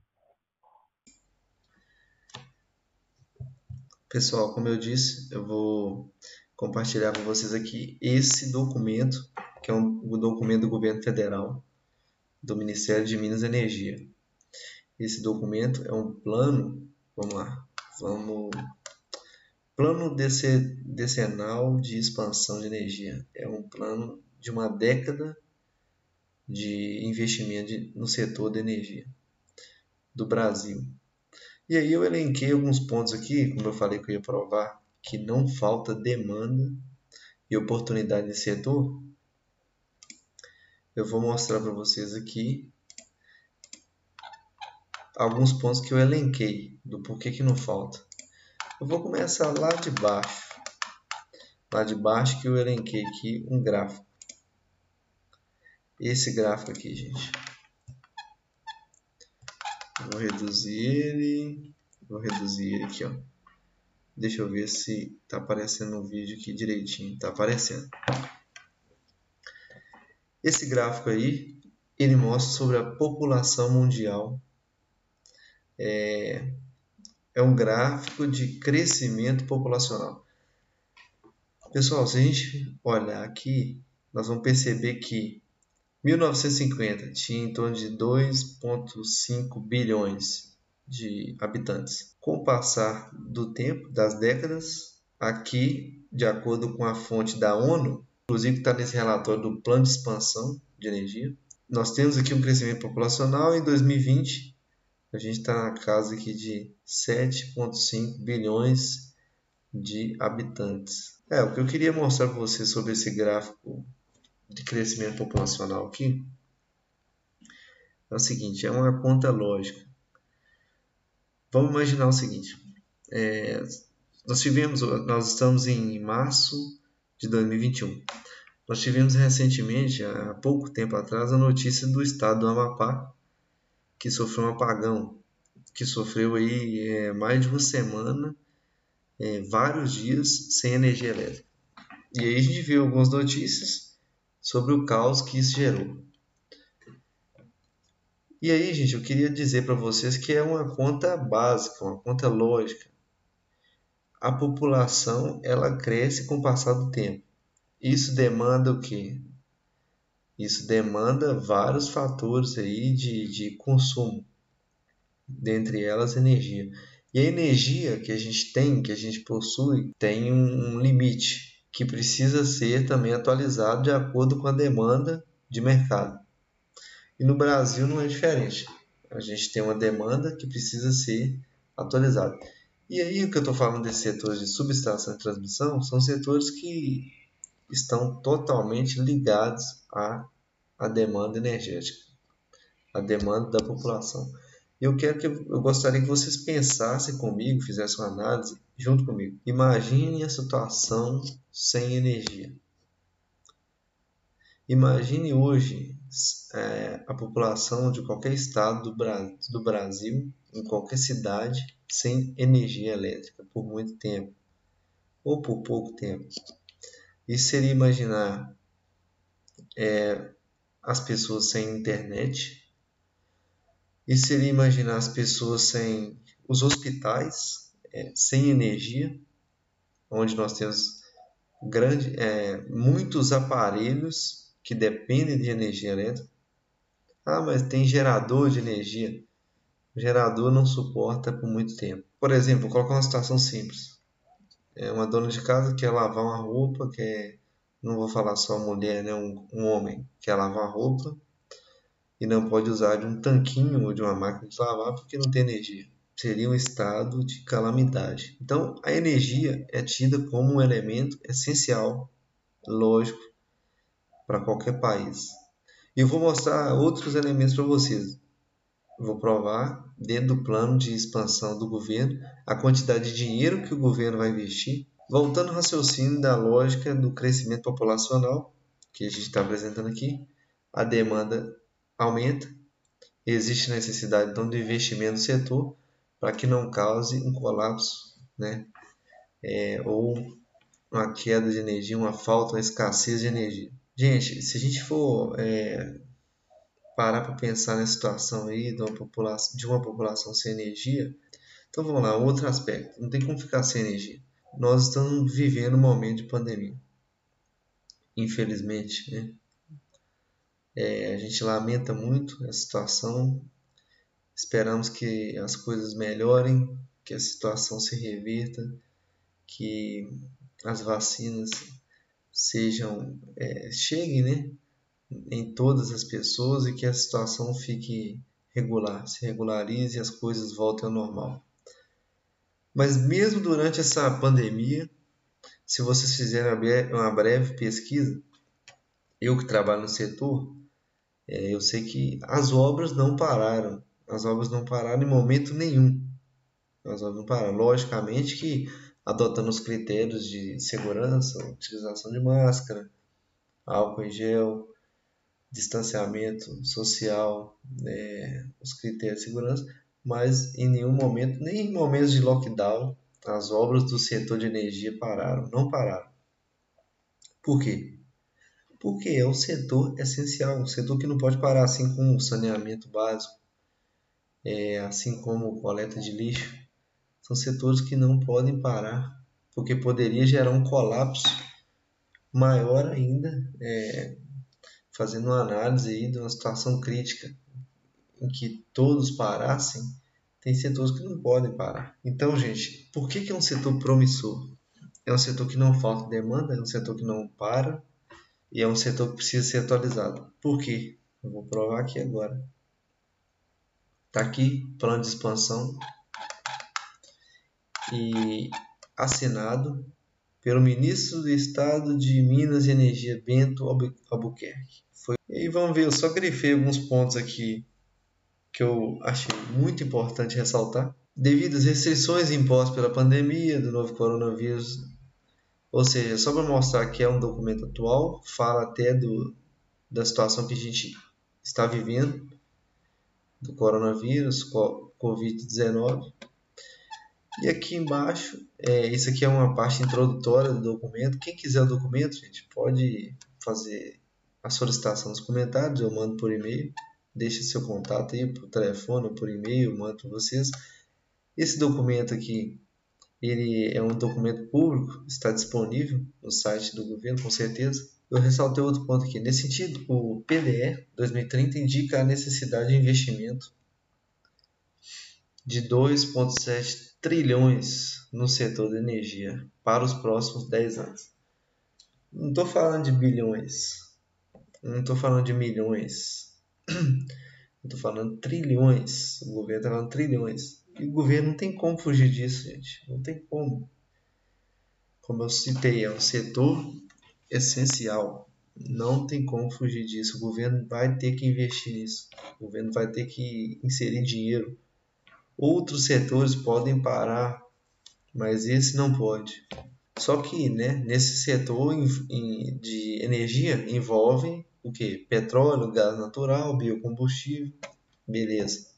Speaker 2: Pessoal, como eu disse, eu vou compartilhar com vocês aqui esse documento, que é um, documento do governo federal, do Ministério de Minas e Energia. Esse documento é um plano, vamos lá, vamos plano decenal de expansão de energia. É um plano de uma década de investimento no setor da energia do Brasil. E aí eu elenquei alguns pontos aqui, como eu falei que eu ia provar, que não falta demanda e oportunidade nesse setor. Eu vou mostrar para vocês aqui alguns pontos que eu elenquei do porquê que não falta. Eu vou começar lá de baixo. Lá de baixo que eu elenquei aqui um gráfico. Esse gráfico aqui, gente. Vou reduzir ele. Vou reduzir ele aqui, ó. Deixa eu ver se tá aparecendo no vídeo aqui direitinho. Tá aparecendo. Esse gráfico aí, ele mostra sobre a população mundial é, é um gráfico de crescimento populacional. Pessoal, se a gente olhar aqui, nós vamos perceber que 1950 tinha em torno de 2,5 bilhões de habitantes. Com o passar do tempo, das décadas, aqui, de acordo com a fonte da ONU, inclusive está nesse relatório do Plano de Expansão de Energia, nós temos aqui um crescimento populacional em 2020 a gente está na casa aqui de 7,5 bilhões de habitantes. É, o que eu queria mostrar para vocês sobre esse gráfico de crescimento populacional aqui é o seguinte, é uma conta lógica. Vamos imaginar o seguinte, é, nós tivemos, nós estamos em março de 2021. Nós tivemos recentemente, há pouco tempo atrás, a notícia do estado do Amapá, que sofreu um apagão, que sofreu aí é, mais de uma semana, é, vários dias sem energia elétrica. E aí a gente viu algumas notícias sobre o caos que isso gerou. E aí, gente, eu queria dizer para vocês que é uma conta básica, uma conta lógica. A população ela cresce com o passar do tempo. Isso demanda o quê? Isso demanda vários fatores aí de, de consumo, dentre elas energia. E a energia que a gente tem, que a gente possui, tem um, um limite que precisa ser também atualizado de acordo com a demanda de mercado. E no Brasil não é diferente. A gente tem uma demanda que precisa ser atualizada. E aí o que eu estou falando desses setores de subestação e transmissão são setores que estão totalmente ligados à, à demanda energética, à demanda da população. Eu quero que eu gostaria que vocês pensassem comigo, fizessem uma análise junto comigo. Imagine a situação sem energia. Imagine hoje é, a população de qualquer estado do, Bra do Brasil, em qualquer cidade, sem energia elétrica por muito tempo ou por pouco tempo. Isso seria imaginar é, as pessoas sem internet. Isso seria imaginar as pessoas sem os hospitais, é, sem energia, onde nós temos grande, é, muitos aparelhos que dependem de energia elétrica. Ah, mas tem gerador de energia. O gerador não suporta por muito tempo. Por exemplo, vou colocar uma situação simples é uma dona de casa quer lavar uma roupa, quer, não vou falar só mulher, né, um, um homem quer lavar a roupa e não pode usar de um tanquinho ou de uma máquina de lavar porque não tem energia. Seria um estado de calamidade. Então, a energia é tida como um elemento essencial, lógico, para qualquer país. E eu vou mostrar outros elementos para vocês. vou provar dentro do plano de expansão do governo, a quantidade de dinheiro que o governo vai investir, voltando ao raciocínio da lógica do crescimento populacional, que a gente está apresentando aqui, a demanda aumenta existe necessidade então de investimento no setor para que não cause um colapso, né? É, ou uma queda de energia, uma falta, uma escassez de energia. Gente, se a gente for é, parar para pensar na situação aí de uma, população, de uma população sem energia, então vamos lá, outro aspecto, não tem como ficar sem energia. Nós estamos vivendo um momento de pandemia, infelizmente, né? É, a gente lamenta muito a situação, esperamos que as coisas melhorem, que a situação se reverta, que as vacinas sejam é, cheguem né, em todas as pessoas e que a situação fique regular, se regularize e as coisas voltem ao normal. Mas mesmo durante essa pandemia, se vocês fizerem uma breve pesquisa, eu que trabalho no setor, é, eu sei que as obras não pararam. As obras não pararam em momento nenhum. As obras não pararam. Logicamente que adotando os critérios de segurança, utilização de máscara, álcool em gel, distanciamento social, né, os critérios de segurança, mas em nenhum momento, nem em momentos de lockdown, as obras do setor de energia pararam, não pararam. Por quê? Porque é um setor essencial, um setor que não pode parar, assim como o saneamento básico, é, assim como coleta de lixo, são setores que não podem parar, porque poderia gerar um colapso maior ainda, é, fazendo uma análise aí de uma situação crítica em que todos parassem, tem setores que não podem parar. Então, gente, por que, que é um setor promissor? É um setor que não falta demanda, é um setor que não para e é um setor que precisa ser atualizado. Por quê? Eu vou provar aqui agora. Está aqui, plano de expansão e assinado pelo ministro do Estado de Minas e Energia, Bento Albuquerque. Foi... E vamos ver, eu só grifei alguns pontos aqui que eu achei muito importante ressaltar. Devido às restrições impostas pela pandemia do novo coronavírus, ou seja, só para mostrar que é um documento atual, fala até do, da situação que a gente está vivendo, do coronavírus, Covid-19, e aqui embaixo, é, isso aqui é uma parte introdutória do documento. Quem quiser o documento, gente, pode fazer a solicitação nos comentários, eu mando por e-mail. Deixe seu contato aí por telefone ou por e-mail, mando para vocês. Esse documento aqui, ele é um documento público, está disponível no site do governo, com certeza. Eu ressaltei outro ponto aqui. Nesse sentido, o PDE 2030 indica a necessidade de investimento de 2,7 trilhões no setor de energia para os próximos 10 anos. Não estou falando de bilhões, não estou falando de milhões, estou falando trilhões. O governo está falando trilhões. E o governo não tem como fugir disso, gente. Não tem como. Como eu citei, é um setor essencial. Não tem como fugir disso. O governo vai ter que investir nisso. O governo vai ter que inserir dinheiro Outros setores podem parar, mas esse não pode. Só que né, nesse setor de energia envolve o que? Petróleo, gás natural, biocombustível, beleza.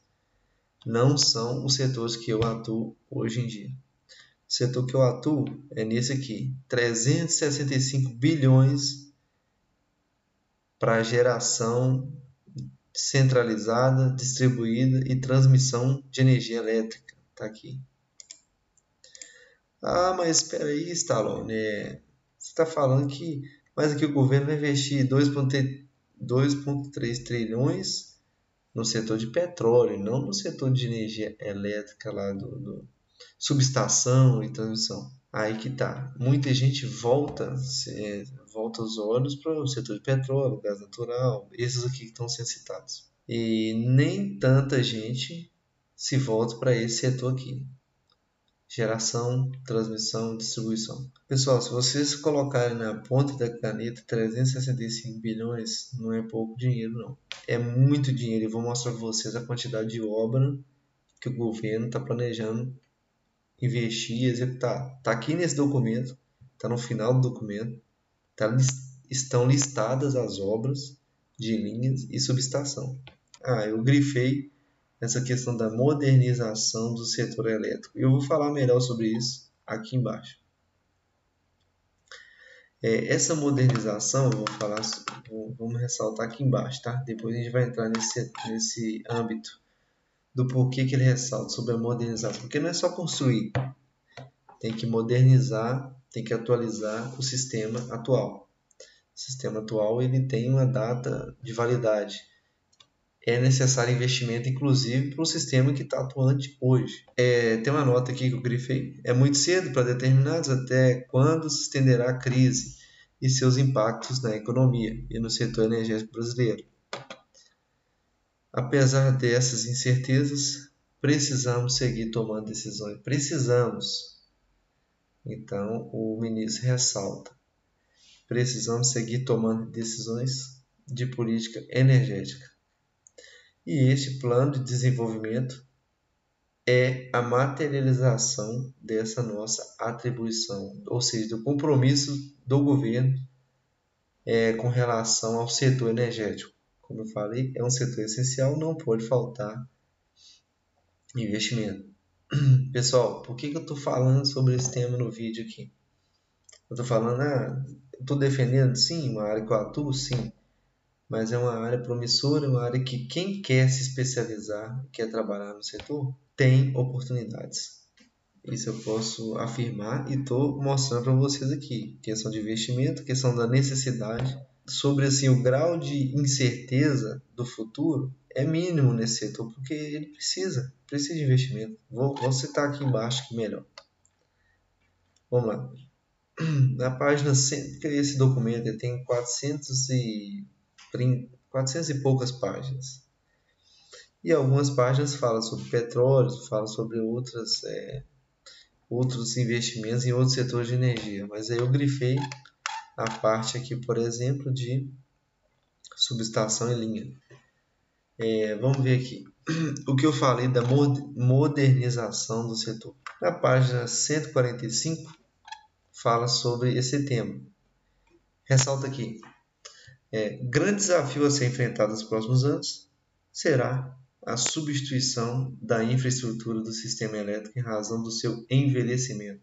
Speaker 2: Não são os setores que eu atuo hoje em dia. O setor que eu atuo é nesse aqui, 365 bilhões para geração centralizada, distribuída e transmissão de energia elétrica. Tá aqui. Ah, mas espera aí, Stallone. É, você está falando que mas aqui o governo vai investir 2,3 trilhões no setor de petróleo, não no setor de energia elétrica lá do, do subestação e transmissão. Aí que tá. Muita gente volta, é, volta os olhos para o setor de petróleo, gás natural, esses aqui que estão sendo citados. E nem tanta gente se volta para esse setor aqui. Geração, transmissão, distribuição. Pessoal, se vocês colocarem na ponta da caneta 365 bilhões, não é pouco dinheiro não. É muito dinheiro. Eu vou mostrar para vocês a quantidade de obra que o governo está planejando investir e executar. Está aqui nesse documento, está no final do documento, tá, estão listadas as obras de linhas e subestação. Ah, eu grifei essa questão da modernização do setor elétrico. Eu vou falar melhor sobre isso aqui embaixo. É, essa modernização, vou falar, vou, vamos ressaltar aqui embaixo, tá? Depois a gente vai entrar nesse, nesse âmbito do porquê que ele ressalta sobre a modernização. Porque não é só construir, tem que modernizar, tem que atualizar o sistema atual. O sistema atual ele tem uma data de validade. É necessário investimento, inclusive, para o sistema que está atuante hoje. É, tem uma nota aqui que eu grifei. É muito cedo para determinados até quando se estenderá a crise e seus impactos na economia e no setor energético brasileiro. Apesar dessas incertezas, precisamos seguir tomando decisões. Precisamos. Então, o ministro ressalta: precisamos seguir tomando decisões de política energética. E este plano de desenvolvimento é a materialização dessa nossa atribuição, ou seja, do compromisso do governo é, com relação ao setor energético como eu falei, é um setor essencial, não pode faltar investimento. Pessoal, por que, que eu estou falando sobre esse tema no vídeo aqui? Eu estou falando, ah, estou defendendo, sim, uma área que eu atuo, sim, mas é uma área promissora, uma área que quem quer se especializar, quer trabalhar no setor, tem oportunidades. Isso eu posso afirmar e estou mostrando para vocês aqui. Questão de investimento, questão da necessidade sobre assim o grau de incerteza do futuro é mínimo nesse setor, porque ele precisa, precisa de investimento. Vou, vou citar aqui embaixo que melhor. Vamos lá. Na página 100, porque esse documento tem 400 e, 400 e poucas páginas. E algumas páginas falam sobre petróleo, falam sobre outras, é, outros investimentos em outros setores de energia. Mas aí eu grifei a parte aqui, por exemplo, de subestação e linha. É, vamos ver aqui o que eu falei da modernização do setor. Na página 145 fala sobre esse tema. Ressalta aqui: é, grande desafio a ser enfrentado nos próximos anos será a substituição da infraestrutura do sistema elétrico em razão do seu envelhecimento.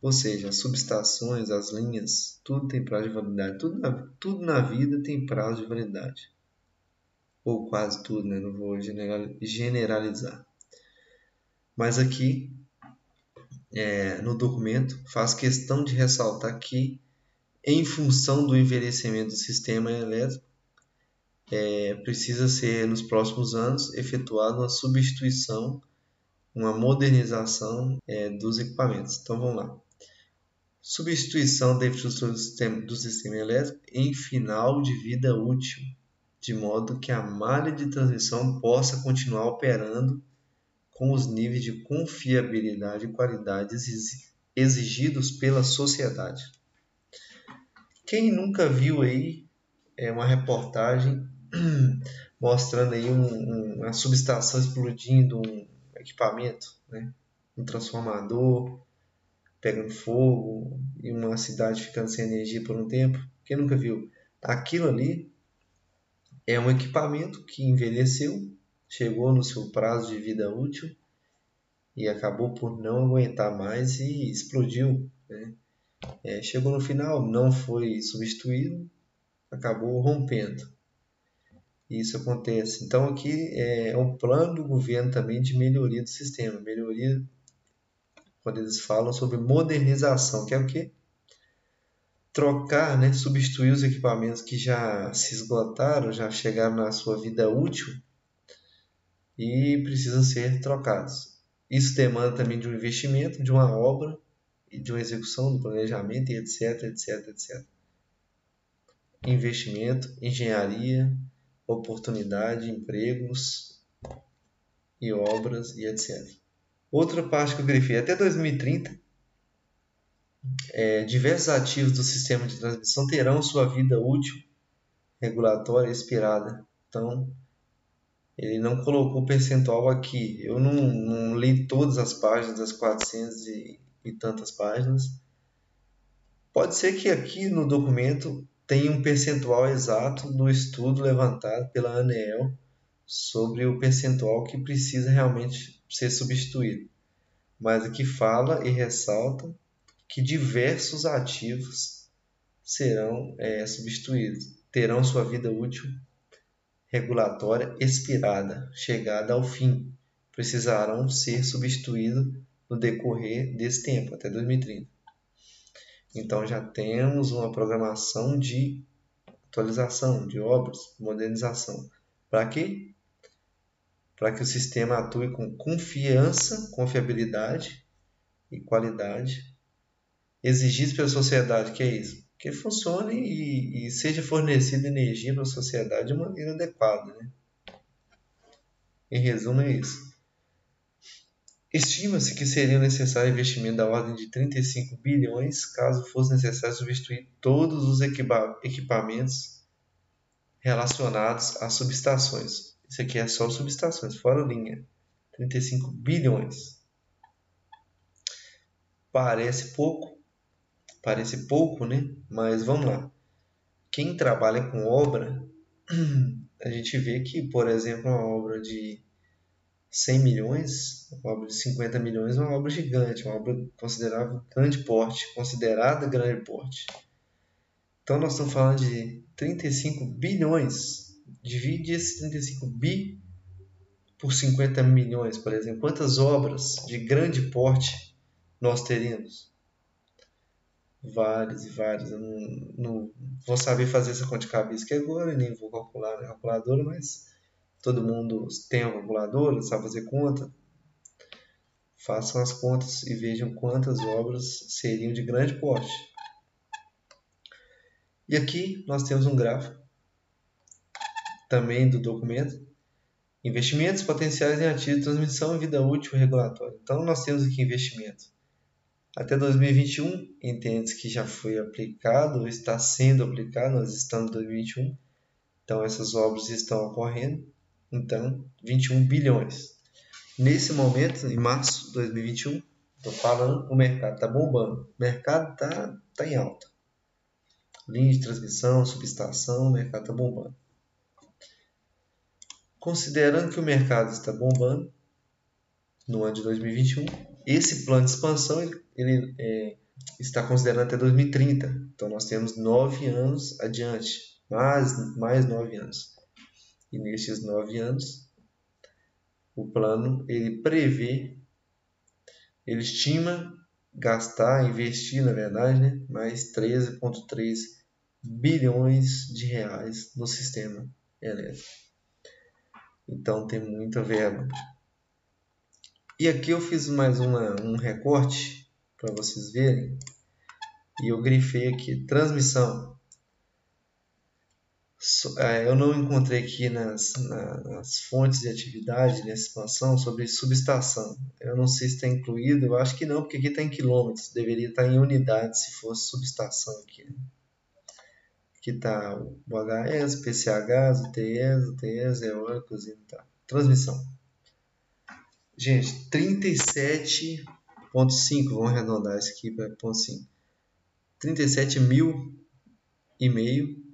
Speaker 2: Ou seja, as subestações, as linhas, tudo tem prazo de validade. Tudo na, tudo na vida tem prazo de validade. Ou quase tudo, né? não vou generalizar. Mas aqui, é, no documento, faz questão de ressaltar que, em função do envelhecimento do sistema elétrico, é, precisa ser, nos próximos anos, efetuada uma substituição, uma modernização é, dos equipamentos. Então vamos lá substituição da infraestrutura do sistema, do sistema elétrico em final de vida útil, de modo que a malha de transmissão possa continuar operando com os níveis de confiabilidade e qualidade exigidos pela sociedade. Quem nunca viu aí é uma reportagem mostrando aí um, um, uma subestação explodindo, um equipamento, né? um transformador, pegando fogo e uma cidade ficando sem energia por um tempo. Quem nunca viu? Aquilo ali é um equipamento que envelheceu, chegou no seu prazo de vida útil e acabou por não aguentar mais e explodiu. Né? É, chegou no final, não foi substituído, acabou rompendo. Isso acontece. Então aqui é um plano do governo também de melhoria do sistema, melhoria quando eles falam sobre modernização, que é o quê? Trocar, né, substituir os equipamentos que já se esgotaram, já chegaram na sua vida útil e precisam ser trocados. Isso demanda também de um investimento, de uma obra de uma execução do planejamento e etc, etc, etc. Investimento, engenharia, oportunidade, empregos e obras e etc. Outra parte que eu grifei, até 2030, é, diversos ativos do sistema de transmissão terão sua vida útil regulatória expirada. Então, ele não colocou percentual aqui. Eu não, não li todas as páginas, das 400 e, e tantas páginas. Pode ser que aqui no documento tem um percentual exato do estudo levantado pela ANEEL sobre o percentual que precisa realmente ser substituído. Mas aqui fala e ressalta que diversos ativos serão é, substituídos, terão sua vida útil regulatória expirada, chegada ao fim, precisarão ser substituídos no decorrer desse tempo, até 2030. Então já temos uma programação de atualização, de obras, modernização. Para quê? Para que o sistema atue com confiança, confiabilidade e qualidade exigidos pela sociedade, que é isso? Que funcione e, e seja fornecida energia para a sociedade de maneira adequada. Né? Em resumo, é isso. Estima-se que seria necessário investimento da ordem de 35 bilhões caso fosse necessário substituir todos os equipa equipamentos relacionados às subestações. Isso aqui é só subestações, fora linha. 35 bilhões. Parece pouco, parece pouco, né? Mas vamos lá. Quem trabalha com obra, a gente vê que, por exemplo, uma obra de 100 milhões, uma obra de 50 milhões é uma obra gigante, uma obra considerável grande porte, considerada grande porte. Então nós estamos falando de 35 bilhões. Divide esse 35 bi por 50 milhões, por exemplo. Quantas obras de grande porte nós teríamos? Várias e várias. Eu não, não vou saber fazer essa conta de cabeça aqui agora, nem vou calcular na calculadora, mas todo mundo tem uma calculadora, sabe fazer conta, façam as contas e vejam quantas obras seriam de grande porte. E aqui nós temos um gráfico também do documento. Investimentos potenciais em ativos transmissão e vida útil regulatória. Então nós temos aqui investimento. Até 2021, entende que já foi aplicado ou está sendo aplicado, nós estamos em 2021. Então essas obras estão ocorrendo. Então, 21 bilhões. Nesse momento, em março de 2021, estou falando, o mercado está bombando. O mercado está tá em alta. Linha de transmissão, subestação, o mercado está bombando. Considerando que o mercado está bombando no ano de 2021, esse plano de expansão ele, ele é, está considerando até 2030. Então nós temos nove anos adiante, mais, mais nove anos. E nestes nove anos, o plano ele prevê, ele estima gastar, investir na verdade, né, mais 13,3 bilhões de reais no sistema elétrico. Então tem muita verba. E aqui eu fiz mais uma, um recorte para vocês verem. E eu grifei aqui transmissão. É, eu não encontrei aqui nas, nas fontes de atividade, nessa expansão, sobre subestação. Eu não sei se está incluído, eu acho que não, porque aqui está em quilômetros, deveria estar tá em unidades se fosse subestação aqui. Aqui está o HS, PCHs, UTS, UTS, eólicos e tá. Transmissão. Gente, 37.5, vamos arredondar isso aqui para ponto 5. 37 mil e meio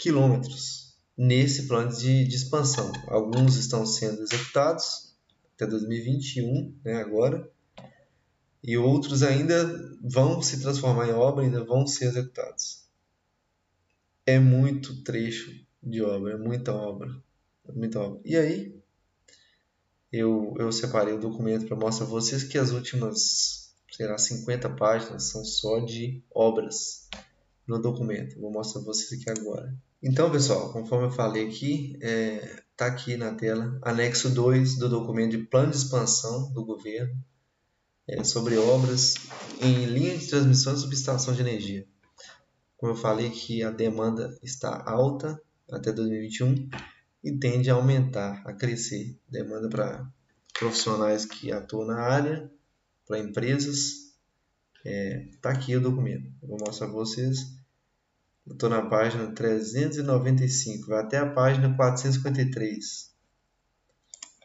Speaker 2: quilômetros nesse plano de, de, expansão. Alguns estão sendo executados até 2021, né, agora, e outros ainda vão se transformar em obra, ainda vão ser executados. É muito trecho de obra, é muita obra, é muita obra. E aí, eu, eu separei o documento para mostrar a vocês que as últimas, sei lá, 50 páginas são só de obras no documento. vou mostrar para vocês aqui agora. Então, pessoal, conforme eu falei aqui, está é, tá aqui na tela, anexo 2 do documento de plano de expansão do governo é, sobre obras em linha de transmissão e subestação de energia. Como eu falei que a demanda está alta até 2021 e tende a aumentar, a crescer. Demanda para profissionais que atuam na área, para empresas. Está é, tá aqui o documento. Eu vou mostrar para vocês estou na página 395, vai até a página 453.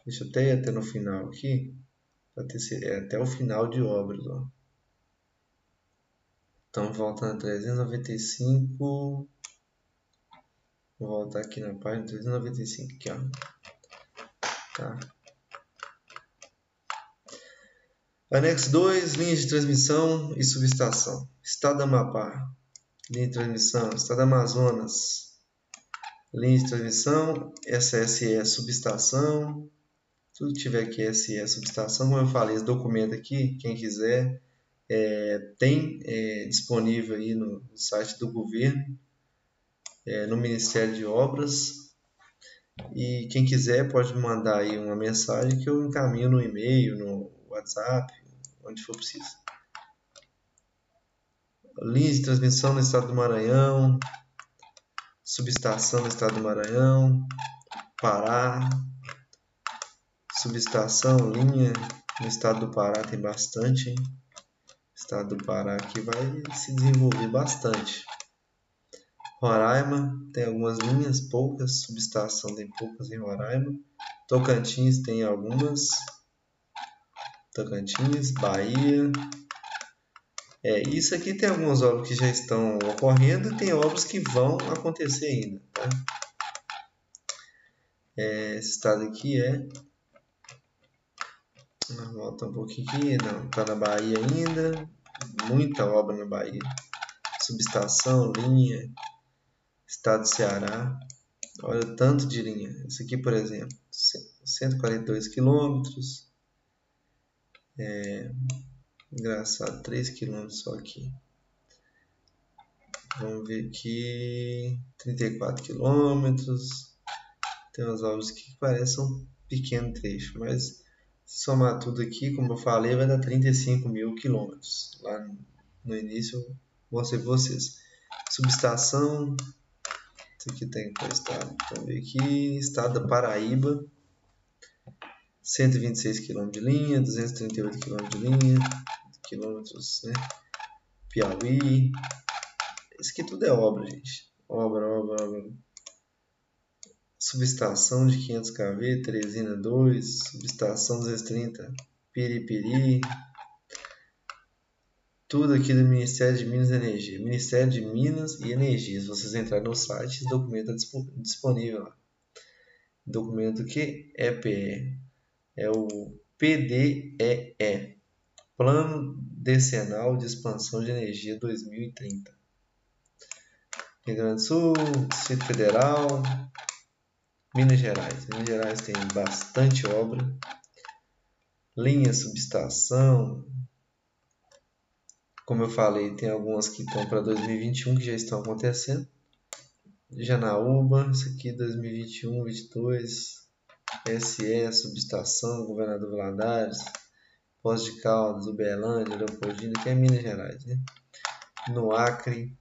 Speaker 2: Deixa eu até ir até no final aqui. É até o final de obras. Ó. Então, voltando a 395. Vou voltar aqui na página 395, aqui, ó. Tá. Anexo 2, linhas de transmissão e subestação. Estado do Amapá, linha de transmissão. Estado do Amazonas, linha de transmissão. SSE, subestação. Tudo que tiver aqui SE, subestação. Como eu falei, esse documento aqui, quem quiser, é, tem é, disponível aí no, site do governo, é, no Ministério de Obras. E quem quiser pode mandar aí uma mensagem que eu encaminho no e-mail, no WhatsApp, onde for preciso. Linhas de transmissão no estado do Maranhão, subestação no estado do Maranhão, Pará, subestação, linha no estado do Pará tem bastante. Hein? Estado do Pará aqui vai se desenvolver bastante. Roraima tem algumas linhas, poucas, subestação tem poucas em Roraima. Tocantins tem algumas, Tocantins, Bahia. É, isso aqui tem algumas obras que já estão ocorrendo e tem obras que vão acontecer ainda. Tá? É, esse estado aqui é. Volta um pouquinho aqui, não, está na Bahia ainda. Muita obra na Bahia. Subestação, linha, estado do Ceará. Olha o tanto de linha. Esse aqui, por exemplo, 142 quilômetros. É, engraçado, 3 km só aqui. Vamos ver aqui, 34 km. Tem umas obras que parecem um pequeno trecho, mas se somar tudo aqui, como eu falei, vai dar 35 mil quilômetros. Lá no início eu mostrei para vocês. Subestação, isso aqui tem qual estado? Vamos ver aqui, estado da Paraíba. 126 km de linha, 238 km de linha, quilômetros, né? Piauí. Isso aqui tudo é obra, gente. Obra, obra, obra. Subestação de 500 kV, Teresina 2, subestação 230, Piripiri. Tudo aqui do Ministério de Minas e Energia. Ministério de Minas e Energia. Se vocês entrarem no site, esse documento está disponível lá. Documento que é PE é o PDEE, Plano Decenal de Expansão de Energia 2030. Rio Grande do Sul, Distrito Federal, Minas Gerais. Minas Gerais tem bastante obra, linha, subestação. Como eu falei, tem algumas que estão para 2021 que já estão acontecendo. Janaúba, isso aqui 2021, 2022. SE, Subestação, Governador Valadares, Pós de Caldas, Uberlândia, Leopoldina, que é Minas Gerais, né? No Acre,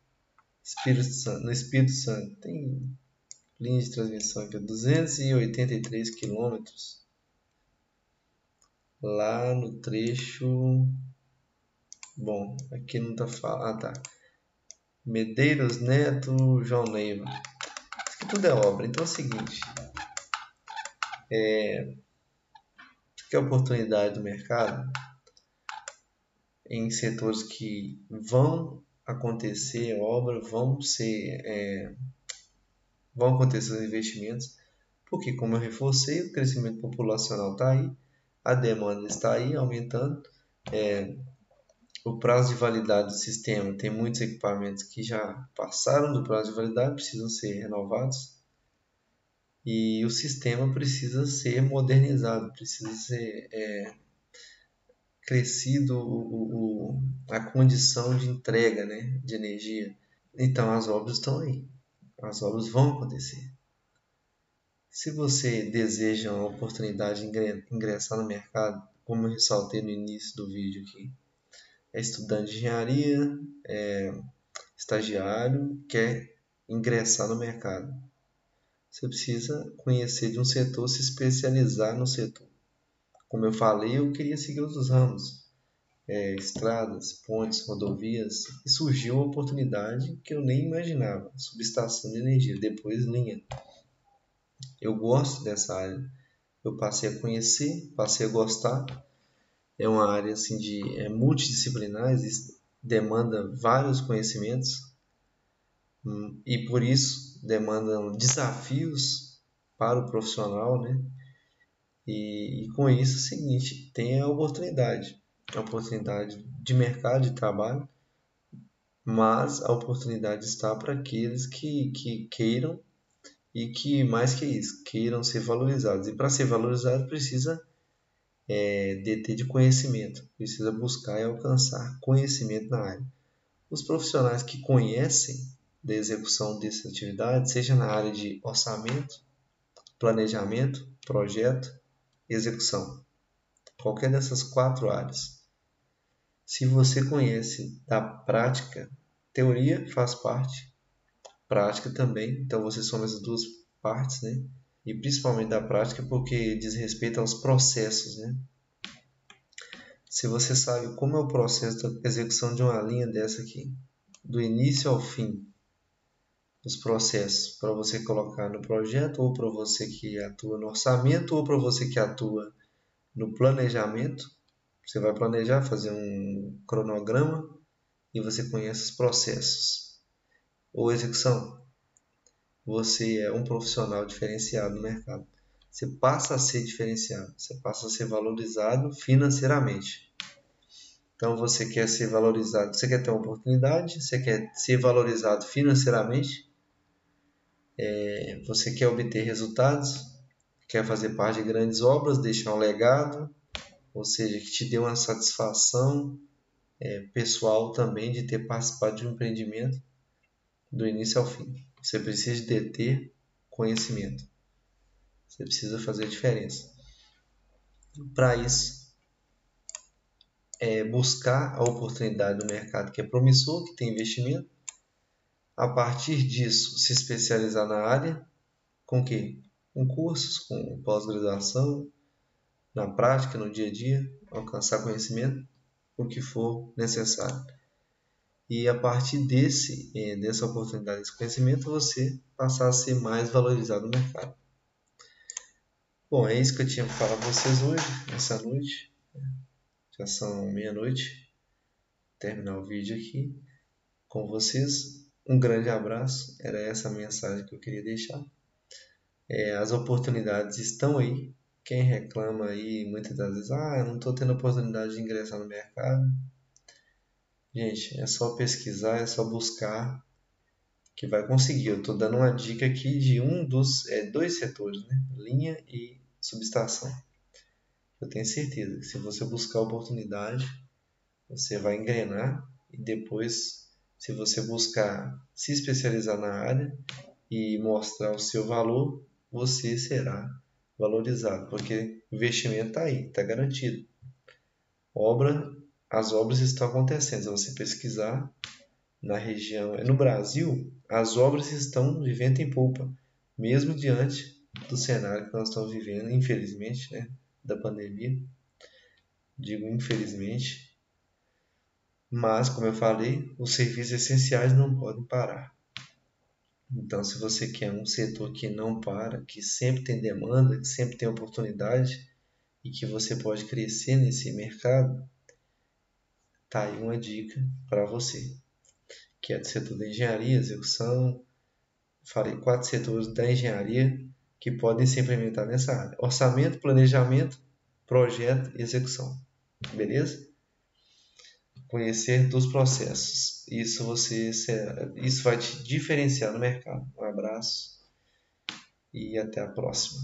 Speaker 2: Espírito Santo, no Espírito Santo. Tem linha de transmissão aqui, 283 quilômetros. Lá no trecho bom, aqui não tá falando, ah tá. Medeiros Neto, João Neiva isso aqui tudo é obra, então é o seguinte é, que é oportunidade do mercado em setores que vão acontecer obra, vão ser é, vão acontecer os investimentos, porque como eu reforcei, o crescimento populacional está aí, a demanda está aí aumentando, é, o prazo de validade do sistema tem muitos equipamentos que já passaram do prazo de validade, precisam ser renovados e o sistema precisa ser modernizado, precisa ser é, crescido o, o, a condição de entrega né, de energia. Então as obras estão aí, as obras vão acontecer. Se você deseja uma oportunidade de ingressar no mercado, como eu ressaltei no início do vídeo aqui, é estudante de engenharia, é estagiário, quer ingressar no mercado você precisa conhecer de um setor, se especializar no setor. Como eu falei, eu queria seguir outros ramos, é, estradas, pontes, rodovias, e surgiu uma oportunidade que eu nem imaginava, subestação de energia, depois linha. Eu gosto dessa área, eu passei a conhecer, passei a gostar. É uma área assim de é multidisciplinar, demanda vários conhecimentos hum, e por isso demandam desafios para o profissional, né? E, e com isso é o seguinte, tem a oportunidade, a oportunidade de mercado de trabalho, mas a oportunidade está para aqueles que, que queiram e que, mais que isso, queiram ser valorizados. E para ser valorizado precisa é, deter de conhecimento, precisa buscar e alcançar conhecimento na área. Os profissionais que conhecem da execução dessa atividade, seja na área de orçamento, planejamento, projeto, execução, qualquer dessas quatro áreas. Se você conhece da prática, teoria faz parte, prática também, então você soma essas duas partes, né? e principalmente da prática porque diz respeito aos processos, né? Se você sabe como é o processo da execução de uma linha dessa aqui, do início ao fim, os processos para você colocar no projeto ou para você que atua no orçamento ou para você que atua no planejamento, você vai planejar, fazer um cronograma e você conhece os processos. Ou execução, você é um profissional diferenciado no mercado. Você passa a ser diferenciado, você passa a ser valorizado financeiramente. Então você quer ser valorizado, você quer ter uma oportunidade, você quer ser valorizado financeiramente, é, você quer obter resultados, quer fazer parte de grandes obras, deixar um legado, ou seja, que te dê uma satisfação é, pessoal também de ter participado de um empreendimento do início ao fim. Você precisa de ter conhecimento. Você precisa fazer a diferença. Para isso, é buscar a oportunidade do mercado que é promissor, que tem investimento. A partir disso, se especializar na área. Com que? Com cursos, com pós-graduação, na prática, no dia a dia, alcançar conhecimento, o que for necessário e a partir desse, é, dessa oportunidade, desse conhecimento, você passar a ser mais valorizado no mercado. Bom, é isso que eu tinha para falar para vocês hoje, nessa noite. Já são meia-noite. Terminar o vídeo aqui com vocês. Um grande abraço. Era essa a mensagem que eu queria deixar. É, as oportunidades estão aí. Quem reclama aí muitas das vezes, ah, eu não estou tendo oportunidade de ingressar no mercado Gente, é só pesquisar, é só buscar que vai conseguir. Eu estou dando uma dica aqui de um dos é, dois setores, né? linha e subestação. Eu tenho certeza que se você buscar oportunidade, você vai engrenar e depois, se você buscar se especializar na área e mostrar o seu valor, você será valorizado, porque o investimento está aí, está garantido. Obra as obras estão acontecendo. Se você pesquisar na região, no Brasil, as obras estão de vento em polpa, mesmo diante do cenário que nós estamos vivendo, infelizmente, né, da pandemia. Digo infelizmente, mas como eu falei, os serviços essenciais não podem parar. Então, se você quer um setor que não para, que sempre tem demanda, que sempre tem oportunidade e que você pode crescer nesse mercado, Tá aí uma dica para você, que é do setor da engenharia, execução. Falei quatro setores da engenharia que podem ser implementados nessa área: orçamento, planejamento, projeto e execução. Beleza? Conhecer dos processos. Isso você isso vai te diferenciar no mercado. Um abraço e até a próxima.